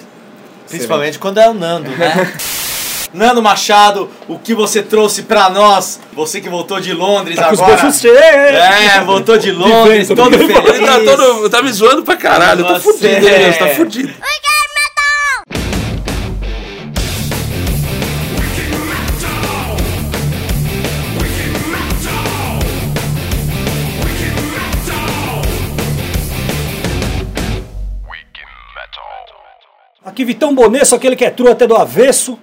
Principalmente quando é o Nando, né? Nando Machado, o que você trouxe pra nós? Você que voltou de Londres Tá com os agora. bolsos cheios. É, voltou de Londres, vento, todo feliz. Ele tá, todo, tá me zoando pra caralho, eu tô fudido, é. né? Você tá fudido. Aqui Vitão Bonesso, aquele que é true até do avesso.